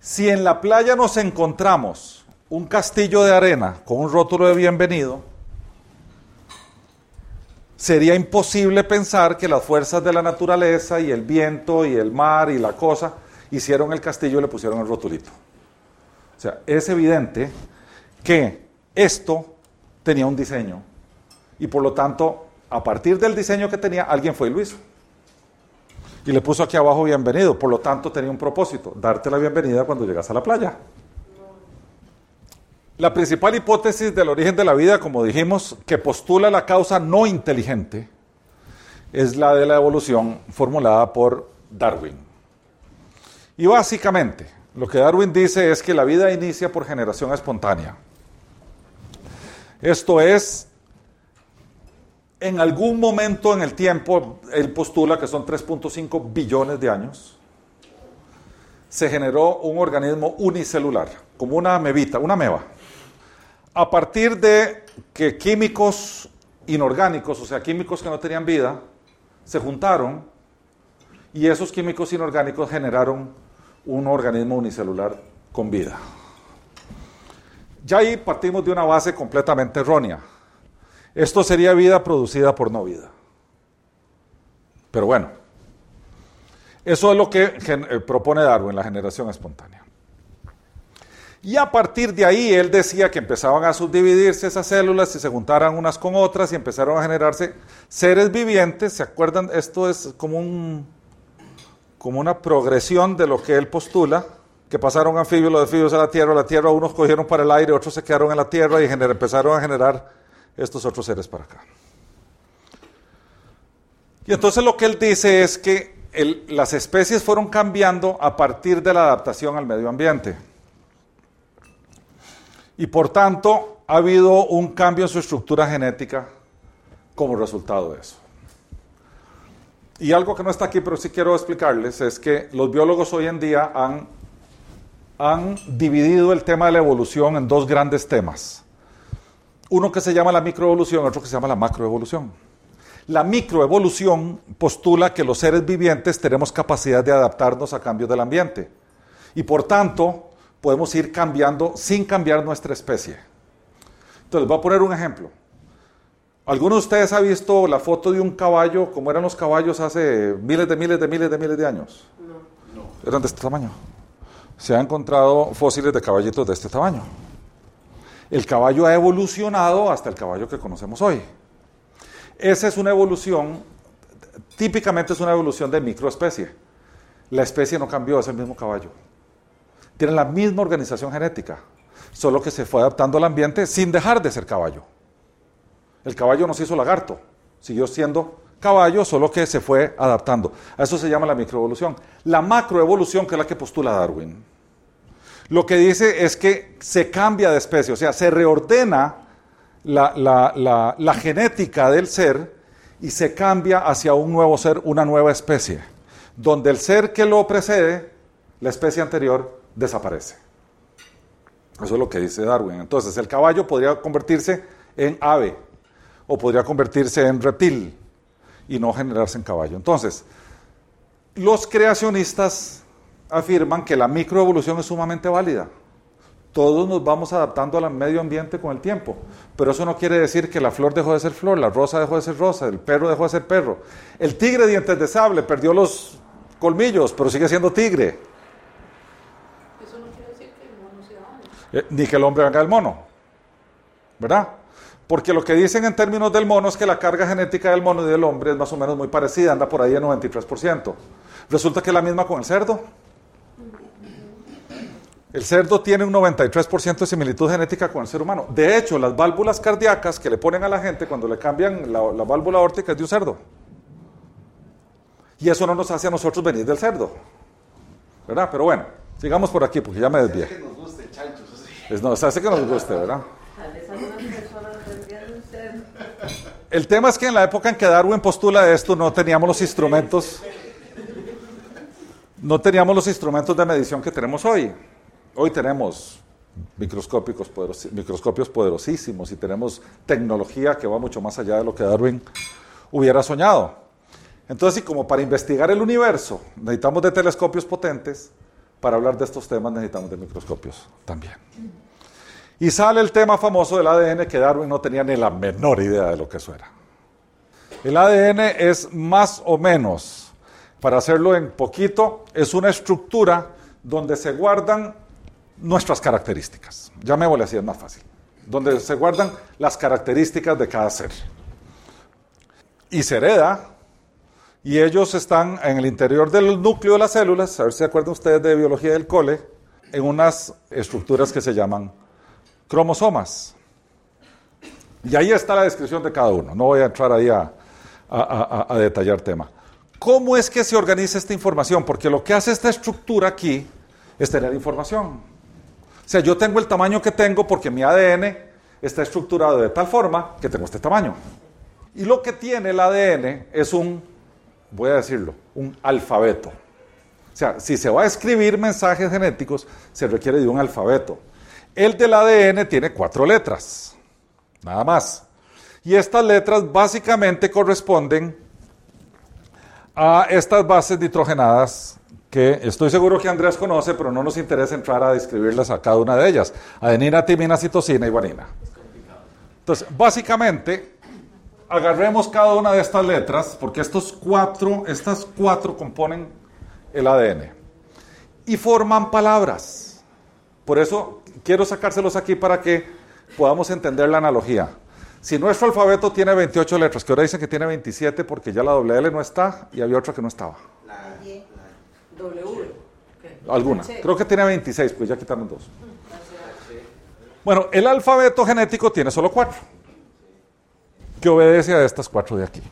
si en la playa nos encontramos un castillo de arena con un rótulo de bienvenido, sería imposible pensar que las fuerzas de la naturaleza y el viento y el mar y la cosa hicieron el castillo y le pusieron el rotulito. O sea, es evidente que esto tenía un diseño y por lo tanto, a partir del diseño que tenía, alguien fue y lo hizo. Y le puso aquí abajo bienvenido, por lo tanto tenía un propósito, darte la bienvenida cuando llegas a la playa. La principal hipótesis del origen de la vida, como dijimos, que postula la causa no inteligente, es la de la evolución formulada por Darwin. Y básicamente, lo que Darwin dice es que la vida inicia por generación espontánea. Esto es, en algún momento en el tiempo, él postula que son 3.5 billones de años, se generó un organismo unicelular, como una mevita, una meva. A partir de que químicos inorgánicos, o sea, químicos que no tenían vida, se juntaron y esos químicos inorgánicos generaron un organismo unicelular con vida. Ya ahí partimos de una base completamente errónea. Esto sería vida producida por no vida. Pero bueno, eso es lo que eh, propone Darwin, la generación espontánea. Y a partir de ahí él decía que empezaban a subdividirse esas células y se juntaran unas con otras y empezaron a generarse seres vivientes. ¿Se acuerdan? Esto es como un como una progresión de lo que él postula, que pasaron anfibios, los anfibios a la tierra, la tierra, unos cogieron para el aire, otros se quedaron en la tierra y empezaron a generar estos otros seres para acá. Y entonces lo que él dice es que las especies fueron cambiando a partir de la adaptación al medio ambiente. Y por tanto ha habido un cambio en su estructura genética como resultado de eso. Y algo que no está aquí, pero sí quiero explicarles, es que los biólogos hoy en día han, han dividido el tema de la evolución en dos grandes temas. Uno que se llama la microevolución, otro que se llama la macroevolución. La microevolución postula que los seres vivientes tenemos capacidad de adaptarnos a cambios del ambiente y por tanto podemos ir cambiando sin cambiar nuestra especie. Entonces, voy a poner un ejemplo. ¿Alguno de ustedes ha visto la foto de un caballo, como eran los caballos hace miles de miles de miles de miles de años? No. Eran de este tamaño. Se han encontrado fósiles de caballitos de este tamaño. El caballo ha evolucionado hasta el caballo que conocemos hoy. Esa es una evolución, típicamente es una evolución de microespecie. La especie no cambió, es el mismo caballo. Tiene la misma organización genética, solo que se fue adaptando al ambiente sin dejar de ser caballo. El caballo no se hizo lagarto, siguió siendo caballo, solo que se fue adaptando. A eso se llama la microevolución. La macroevolución, que es la que postula Darwin, lo que dice es que se cambia de especie, o sea, se reordena la, la genética del ser y se cambia hacia un nuevo ser, una nueva especie, donde el ser que lo precede, la especie anterior, desaparece. Eso es lo que dice Darwin. Entonces, el caballo podría convertirse en ave o podría convertirse en reptil y no generarse en caballo. Entonces, los creacionistas afirman que la microevolución es sumamente válida. Todos nos vamos adaptando al medio ambiente con el tiempo, pero eso no quiere decir que la flor dejó de ser flor, la rosa dejó de ser rosa, el perro dejó de ser perro. El tigre dientes de sable perdió los colmillos, pero sigue siendo tigre. Eso no quiere decir que el mono sea hombre. Eh, ni que el hombre haga el mono, ¿verdad? Porque lo que dicen en términos del mono es que la carga genética del mono y del hombre es más o menos muy parecida, anda por ahí en 93%. Resulta que es la misma con el cerdo. El cerdo tiene un 93% de similitud genética con el ser humano. De hecho, las válvulas cardíacas que le ponen a la gente cuando le cambian la, la válvula aórtica es de un cerdo. Y eso no nos hace a nosotros venir del cerdo. ¿Verdad? Pero bueno, sigamos por aquí porque ya me desvié. Que nos guste, chanchos, así. Es, no, hace que nos guste, ¿verdad? El tema es que en la época en que Darwin postula esto no teníamos los instrumentos, no teníamos los instrumentos de medición que tenemos hoy. Hoy tenemos microscópicos poderos- microscopios poderosísimos y tenemos tecnología que va mucho más allá de lo que Darwin hubiera soñado. Entonces, y como para investigar el universo necesitamos de telescopios potentes, para hablar de estos temas necesitamos de microscopios también. Y sale el tema famoso del ADN que Darwin no tenía ni la menor idea de lo que eso era. El ADN es más o menos, para hacerlo en poquito, es una estructura donde se guardan nuestras características. Llamémosle así, es más fácil. Donde se guardan las características de cada ser. Y se hereda, y ellos están en el interior del núcleo de las células, a ver si se acuerdan ustedes de biología del cole, en unas estructuras que se llaman cromosomas. Y ahí está la descripción de cada uno. No voy a entrar ahí a, a- detallar tema. ¿Cómo es que se organiza esta información? Porque lo que hace esta estructura aquí es tener información. O sea, yo tengo el tamaño que tengo porque mi ADN está estructurado de tal forma que tengo este tamaño. Y lo que tiene el ADN es un, voy a decirlo, un alfabeto. O sea, si se va a escribir mensajes genéticos, se requiere de un alfabeto. El del ADN tiene cuatro letras, nada más. Y estas letras básicamente corresponden a estas bases nitrogenadas que estoy seguro que Andrés conoce, pero no nos interesa entrar a describirlas a cada una de ellas. Adenina, timina, citosina y guanina. Entonces, básicamente, agarremos cada una de estas letras, porque estos cuatro, estas cuatro componen el ADN y forman palabras. Por eso quiero sacárselos aquí para que podamos entender la analogía. Si nuestro alfabeto tiene 28 letras, que ahora dicen que tiene 27 porque ya la doble L no está y había otra que no estaba. La, W. Alguna. Creo que tiene 26, pues ya quitaron dos. Bueno, el alfabeto genético tiene solo cuatro, que obedece a estas cuatro de aquí.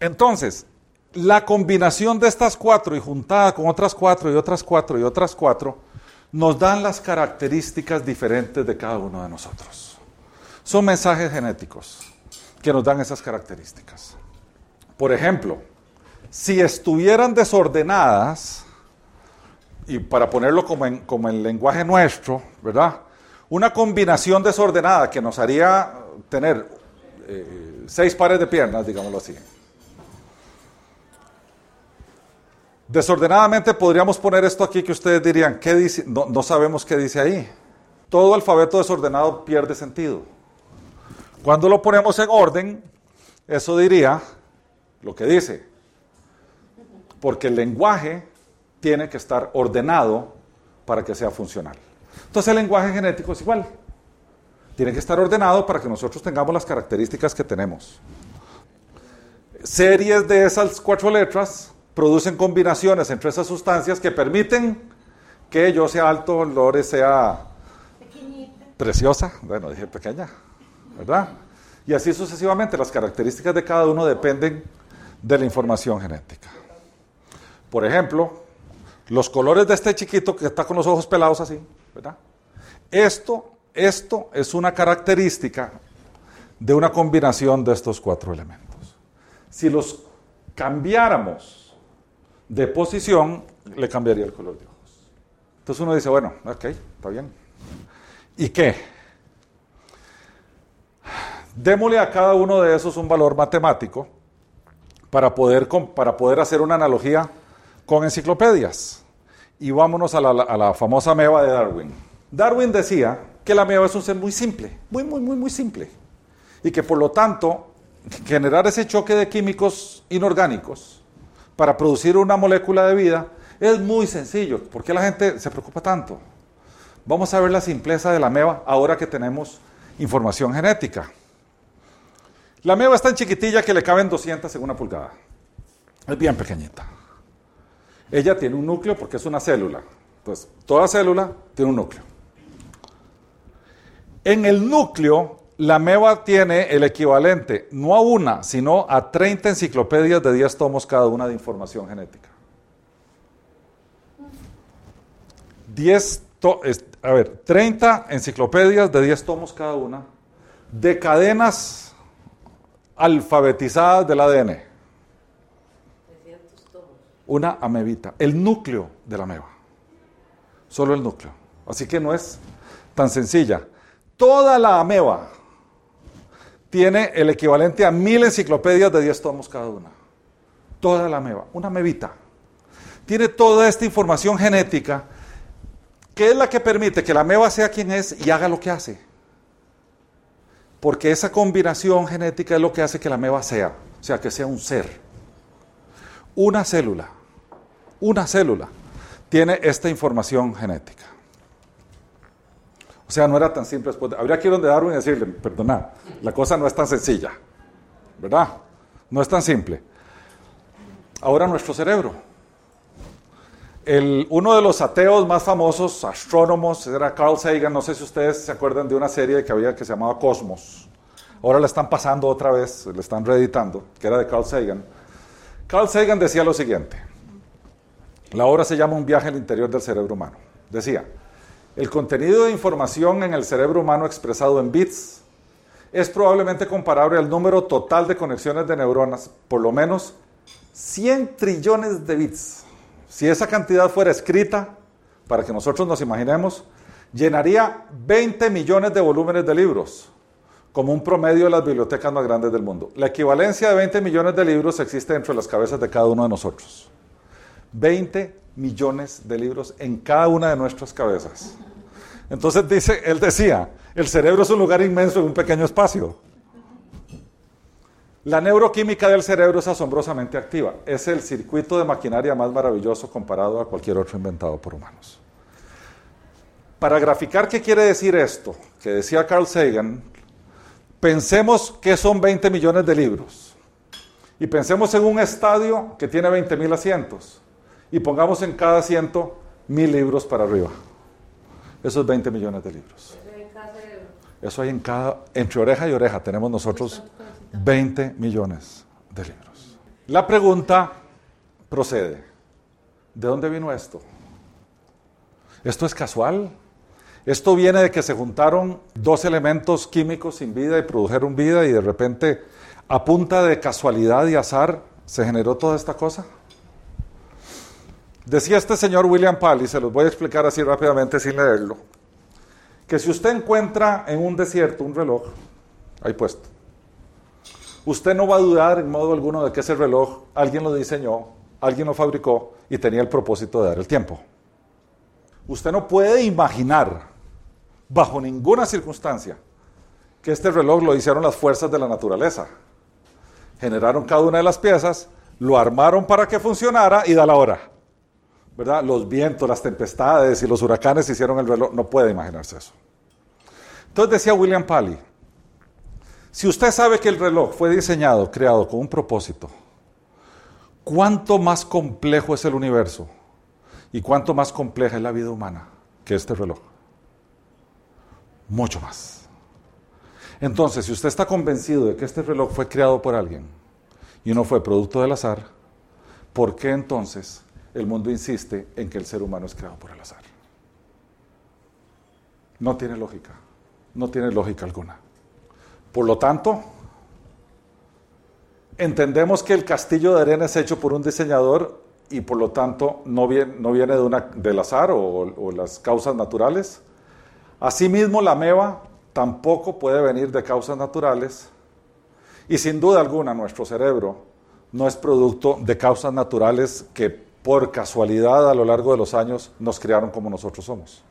Entonces, la combinación de estas cuatro y juntada con otras cuatro y otras cuatro y otras cuatro, nos dan las características diferentes de cada uno de nosotros. Son mensajes genéticos que nos dan esas características. Por ejemplo, si estuvieran desordenadas, y para ponerlo como en, como en lenguaje nuestro, ¿verdad? Una combinación desordenada que nos haría tener eh, seis pares de piernas, digámoslo así. Desordenadamente podríamos poner esto aquí que ustedes dirían, ¿qué dice? No, no sabemos qué dice ahí. Todo alfabeto desordenado pierde sentido. Cuando lo ponemos en orden, eso diría lo que dice. Porque el lenguaje tiene que estar ordenado para que sea funcional. Entonces el lenguaje genético es igual. Tiene que estar ordenado para que nosotros tengamos las características que tenemos. Series de esas cuatro letras producen combinaciones entre esas sustancias que permiten que yo sea alto, Lore sea preciosa, bueno, dije pequeña, ¿verdad? Y así sucesivamente, las características de cada uno dependen de la información genética. Por ejemplo, los colores de este chiquito que está con los ojos pelados así, Esto, esto es una característica de una combinación de estos cuatro elementos. Si los cambiáramos de posición, le cambiaría el color de ojos. Entonces uno dice, bueno, ok, está bien. ¿Y qué? Démosle a cada uno de esos un valor matemático para poder, para poder hacer una analogía con enciclopedias. Y vámonos a la, famosa meba de Darwin. Darwin decía que la meba es un ser muy simple, muy, muy, muy, muy simple. Y que por lo tanto, generar ese choque de químicos inorgánicos para producir una molécula de vida es muy sencillo. ¿Por qué la gente se preocupa tanto? Vamos a ver la simpleza de la meba ahora que tenemos información genética. La meba es tan chiquitilla que le caben 200 en una pulgada. Es bien pequeñita. Ella tiene un núcleo porque es una célula. Entonces, toda célula tiene un núcleo. En el núcleo, la meba tiene el equivalente no a una, sino a 30 enciclopedias de 10 tomos cada una de información genética. 10 a ver, 30 enciclopedias de 10 tomos cada una, de cadenas alfabetizadas del ADN. Una amebita, el núcleo de la ameba. Solo el núcleo. Así que no es tan sencilla. Toda la ameba tiene el equivalente a mil enciclopedias de 10 tomos cada una. Toda la ameba, una amebita. Tiene toda esta información genética ¿Qué es la que permite que la meba sea quien es y haga lo que hace? Porque esa combinación genética es lo que hace que la meba sea, o sea, que sea un ser. Una célula, una célula tiene esta información genética. O sea, no era tan simple. Habría que ir donde Darwin y decirle, perdona, la cosa no es tan sencilla, ¿verdad? No es tan simple. Ahora nuestro cerebro uno de los ateos más famosos, astrónomos, era Carl Sagan. No sé si ustedes se acuerdan de una serie que había que se llamaba Cosmos. Ahora la están pasando otra vez, la están reeditando, que era de Carl Sagan. Carl Sagan decía lo siguiente. La obra se llama Un viaje al interior del cerebro humano. Decía, el contenido de información en el cerebro humano expresado en bits es probablemente comparable al número total de conexiones de neuronas, por lo menos 100 trillones de bits. Si esa cantidad fuera escrita, para que nosotros nos imaginemos, llenaría 20 millones de volúmenes de libros, como un promedio de las bibliotecas más grandes del mundo. La equivalencia de 20 millones de libros existe dentro de las cabezas de cada uno de nosotros. 20 millones de libros en cada una de nuestras cabezas. Entonces dice, él decía, el cerebro es un lugar inmenso en un pequeño espacio. La neuroquímica del cerebro es asombrosamente activa. Es el circuito de maquinaria más maravilloso comparado a cualquier otro inventado por humanos. Para graficar qué quiere decir esto, que decía Carl Sagan, pensemos que son 20 millones de libros. Y pensemos en un estadio que tiene 20 mil asientos. Y pongamos en cada asiento mil libros para arriba. Esos 20 millones de libros. Eso hay en cada, entre oreja y oreja tenemos nosotros 20 millones de libros. La pregunta procede, ¿de dónde vino esto? ¿Esto es casual? ¿Esto viene de que se juntaron dos elementos químicos sin vida y produjeron vida y de repente a punta de casualidad y azar se generó toda esta cosa? Decía este señor William Pally, se los voy a explicar así rápidamente sin leerlo, que si usted encuentra en un desierto un reloj, ahí puesto, usted no va a dudar en modo alguno de que ese reloj alguien lo diseñó, alguien lo fabricó y tenía el propósito de dar el tiempo. Usted no puede imaginar, bajo ninguna circunstancia, que este reloj lo hicieron las fuerzas de la naturaleza. Generaron cada una de las piezas, lo armaron para que funcionara y da la hora. ¿Verdad? Los vientos, las tempestades y los huracanes hicieron el reloj. No puede imaginarse eso. Entonces decía William Paley, si usted sabe que el reloj fue diseñado, creado con un propósito, ¿cuánto más complejo es el universo y cuánto más compleja es la vida humana que este reloj? Mucho más. Entonces, si usted está convencido de que este reloj fue creado por alguien y no fue producto del azar, ¿por qué entonces el mundo insiste en que el ser humano es creado por el azar? No tiene lógica, no tiene lógica alguna. Por lo tanto, entendemos que el castillo de arena es hecho por un diseñador y por lo tanto no viene, no viene de una, del azar o, las causas naturales. Asimismo, la meva tampoco puede venir de causas naturales y sin duda alguna nuestro cerebro no es producto de causas naturales que por casualidad a lo largo de los años nos crearon como nosotros somos.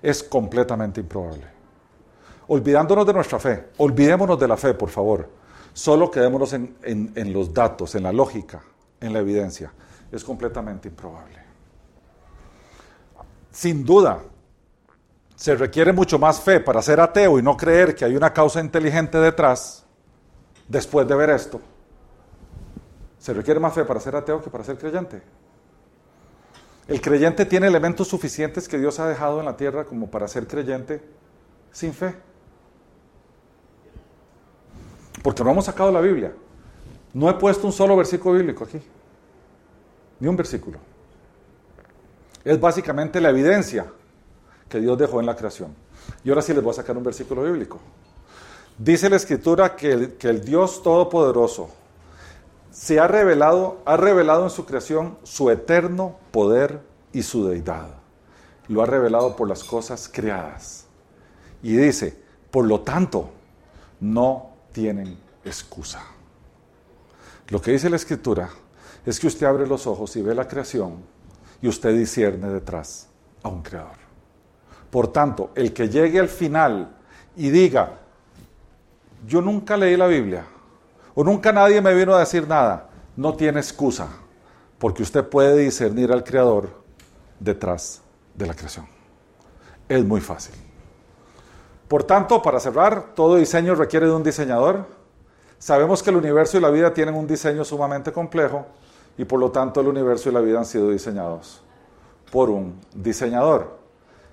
Es completamente improbable. Olvidándonos de nuestra fe, olvidémonos de la fe, por favor. Solo quedémonos en, en, los datos, en la lógica, en la evidencia. Es completamente improbable. Sin duda, se requiere mucho más fe para ser ateo y no creer que hay una causa inteligente detrás, después de ver esto. Se requiere más fe para ser ateo que para ser creyente. El creyente tiene elementos suficientes que Dios ha dejado en la tierra como para ser creyente sin fe. Porque no hemos sacado la Biblia. No he puesto un solo versículo bíblico aquí. Ni un versículo. Es básicamente la evidencia que Dios dejó en la creación. Y ahora sí les voy a sacar un versículo bíblico. Dice la escritura que el, que el Dios Todopoderoso se ha revelado, ha revelado en su creación su eterno poder y su deidad. Lo ha revelado por las cosas creadas. Y dice, por lo tanto, no tienen excusa. Lo que dice la escritura es que usted abre los ojos y ve la creación y usted discierne detrás a un creador. Por tanto, el que llegue al final y diga, yo nunca leí la Biblia, o nunca nadie me vino a decir nada, no tiene excusa, porque usted puede discernir al Creador detrás de la creación. Es muy fácil. Por tanto, para cerrar, todo diseño requiere de un diseñador. Sabemos que el universo y la vida tienen un diseño sumamente complejo y por lo tanto el universo y la vida han sido diseñados por un diseñador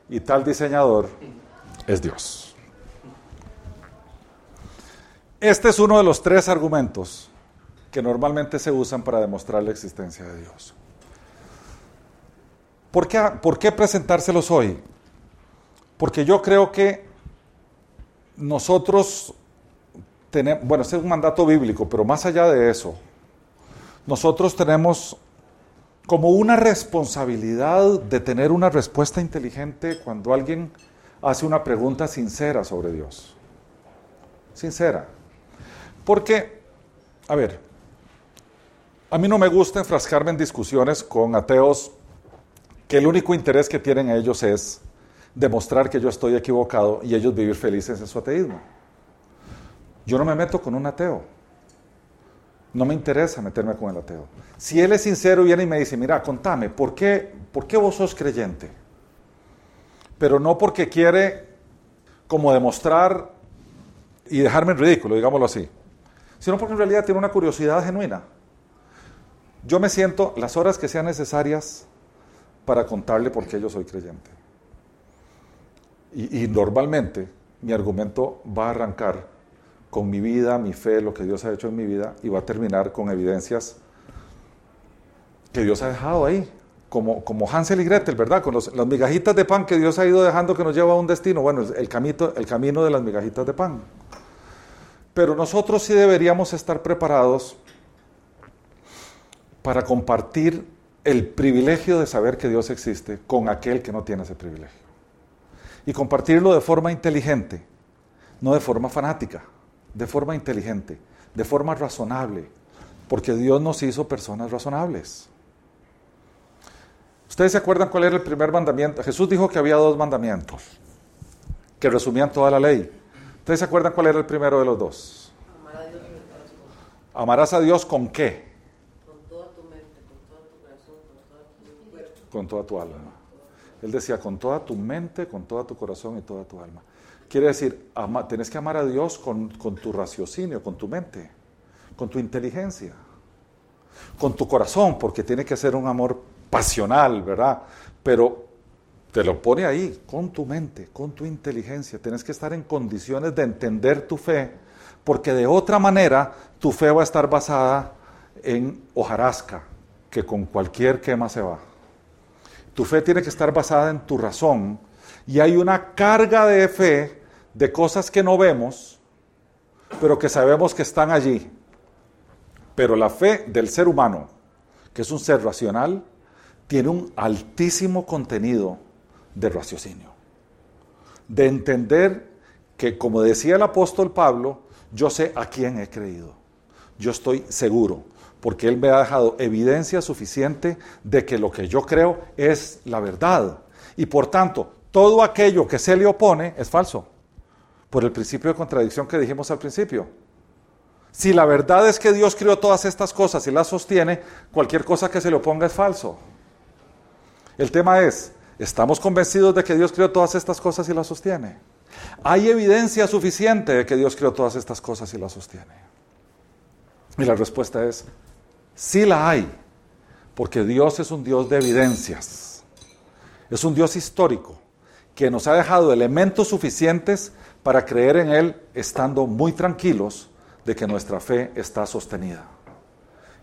y tal diseñador es Dios. Este es uno de los tres argumentos que normalmente se usan para demostrar la existencia de Dios. ¿Por qué, por qué presentárselos hoy? Porque yo creo que nosotros tenemos, bueno, este es un mandato bíblico, pero más allá de eso, nosotros tenemos como una responsabilidad de tener una respuesta inteligente cuando alguien hace una pregunta sincera sobre Dios. Sincera. Porque, a ver, a mí no me gusta enfrascarme en discusiones con ateos que el único interés que tienen ellos es demostrar que yo estoy equivocado y ellos vivir felices en su ateísmo. Yo no me meto con un ateo. No me interesa meterme con el ateo. Si él es sincero, viene y me dice, mira, contame, ¿por qué, ¿por qué vos sos creyente? Pero no porque quiere como demostrar y dejarme en ridículo, digámoslo así, sino porque en realidad tiene una curiosidad genuina. Yo me siento las horas que sean necesarias para contarle por qué yo soy creyente. Y, normalmente mi argumento va a arrancar con mi vida, mi fe, lo que Dios ha hecho en mi vida, y va a terminar con evidencias que Dios ha dejado ahí, como, como Hansel y Gretel, ¿verdad? Con los, las migajitas de pan que Dios ha ido dejando que nos lleva a un destino. Bueno, el, camito, el camino de las migajitas de pan. Pero nosotros sí deberíamos estar preparados para compartir el privilegio de saber que Dios existe con aquel que no tiene ese privilegio. Y compartirlo de forma inteligente, no de forma fanática de forma inteligente, de forma razonable, porque Dios nos hizo personas razonables. ¿Ustedes se acuerdan cuál era el primer mandamiento? Jesús dijo que había dos mandamientos que resumían toda la ley. ¿Ustedes se acuerdan cuál era el primero de los dos? Amar a Dios. ¿Amarás a Dios con qué? Con toda tu mente, con todo tu corazón, con todo tu cuerpo. con toda tu alma. Él decía, con toda tu mente, con toda tu corazón y toda tu alma. Quiere decir, ama, tenés que amar a Dios con, con tu raciocinio, con tu mente, con tu inteligencia, con tu corazón, porque tiene que ser un amor pasional, ¿verdad? Pero te lo pone ahí, con tu mente, con tu inteligencia. Tienes que estar en condiciones de entender tu fe, porque de otra manera tu fe va a estar basada en hojarasca, que con cualquier quema se va. Tu fe tiene que estar basada en tu razón y hay una carga de fe de cosas que no vemos, pero que sabemos que están allí. Pero la fe del ser humano, que es un ser racional, tiene un altísimo contenido de raciocinio. De entender que, como decía el apóstol Pablo, yo sé a quién he creído. Yo estoy seguro, porque Él me ha dejado evidencia suficiente de que lo que yo creo es la verdad. Y por tanto, todo aquello que se le opone es falso, por el principio de contradicción que dijimos al principio. Si la verdad es que Dios creó todas estas cosas y las sostiene, cualquier cosa que se le oponga es falso. El tema es, ¿estamos convencidos de que Dios creó todas estas cosas y las sostiene? ¿Hay evidencia suficiente de que Dios creó todas estas cosas y las sostiene? Y la respuesta es, Sí la hay, porque Dios es un Dios de evidencias. Es un Dios histórico que nos ha dejado elementos suficientes para creer en Él estando muy tranquilos de que nuestra fe está sostenida.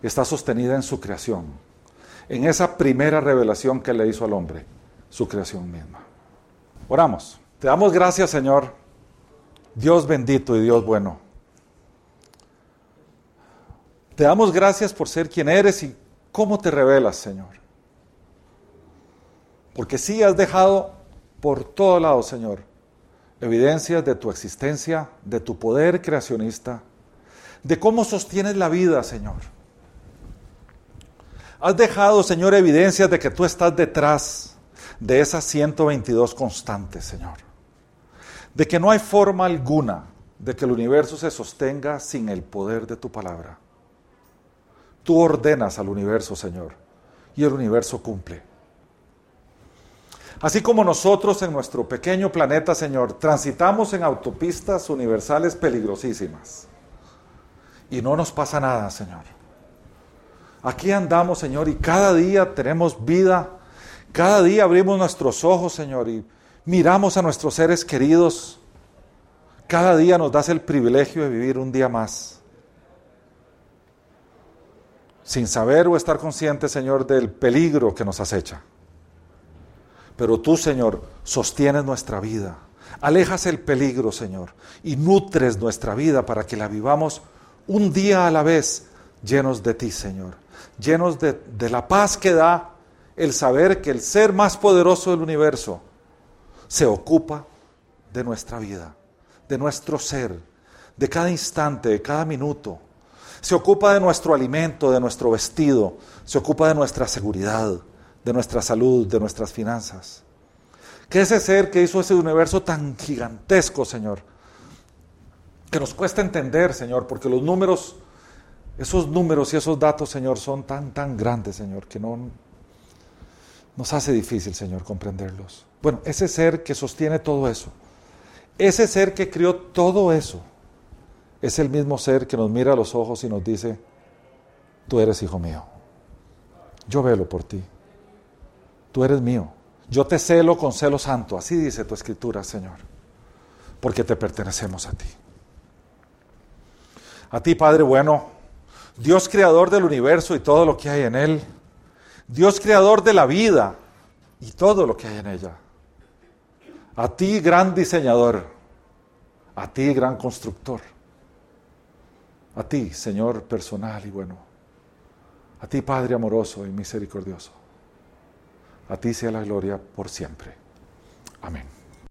Está sostenida en su creación, en esa primera revelación que le hizo al hombre, su creación misma. Oramos. Te damos gracias, Señor, Dios bendito y Dios bueno te damos gracias por ser quien eres y cómo te revelas, Señor. Porque sí has dejado por todo lado, Señor, evidencias de tu existencia, de tu poder creacionista, de cómo sostienes la vida, Señor. Has dejado, Señor, evidencias de que tú estás detrás de esas 122 constantes, Señor. De que no hay forma alguna de que el universo se sostenga sin el poder de tu palabra. Tú ordenas al universo, Señor, y el universo cumple. Así como nosotros en nuestro pequeño planeta, Señor, transitamos en autopistas universales peligrosísimas. Y no nos pasa nada, Señor. Aquí andamos, Señor, y cada día tenemos vida. Cada día abrimos nuestros ojos, Señor, y miramos a nuestros seres queridos. Cada día nos das el privilegio de vivir un día más sin saber o estar consciente, Señor, del peligro que nos acecha. Pero tú, Señor, sostienes nuestra vida, alejas el peligro, Señor, y nutres nuestra vida para que la vivamos un día a la vez llenos de ti, Señor, llenos de, de la paz que da el saber que el ser más poderoso del universo se ocupa de nuestra vida, de nuestro ser, de cada instante, de cada minuto se ocupa de nuestro alimento, de nuestro vestido, se ocupa de nuestra seguridad, de nuestra salud, de nuestras finanzas. Que ese ser que hizo ese universo tan gigantesco, Señor, que nos cuesta entender, Señor, porque los números, esos números y esos datos, Señor, son tan, tan grandes, Señor, que no nos hace difícil, Señor, comprenderlos. Bueno, ese ser que sostiene todo eso, ese ser que crió todo eso, es el mismo ser que nos mira a los ojos y nos dice, tú eres hijo mío, yo velo por ti, tú eres mío, yo te celo con celo santo, así dice tu escritura, Señor, porque te pertenecemos a ti. A ti, Padre bueno, Dios creador del universo y todo lo que hay en él, Dios creador de la vida y todo lo que hay en ella. A ti, gran diseñador, a ti, gran constructor a ti, Señor personal y bueno. A ti, Padre amoroso y misericordioso. A ti sea la gloria por siempre. Amén.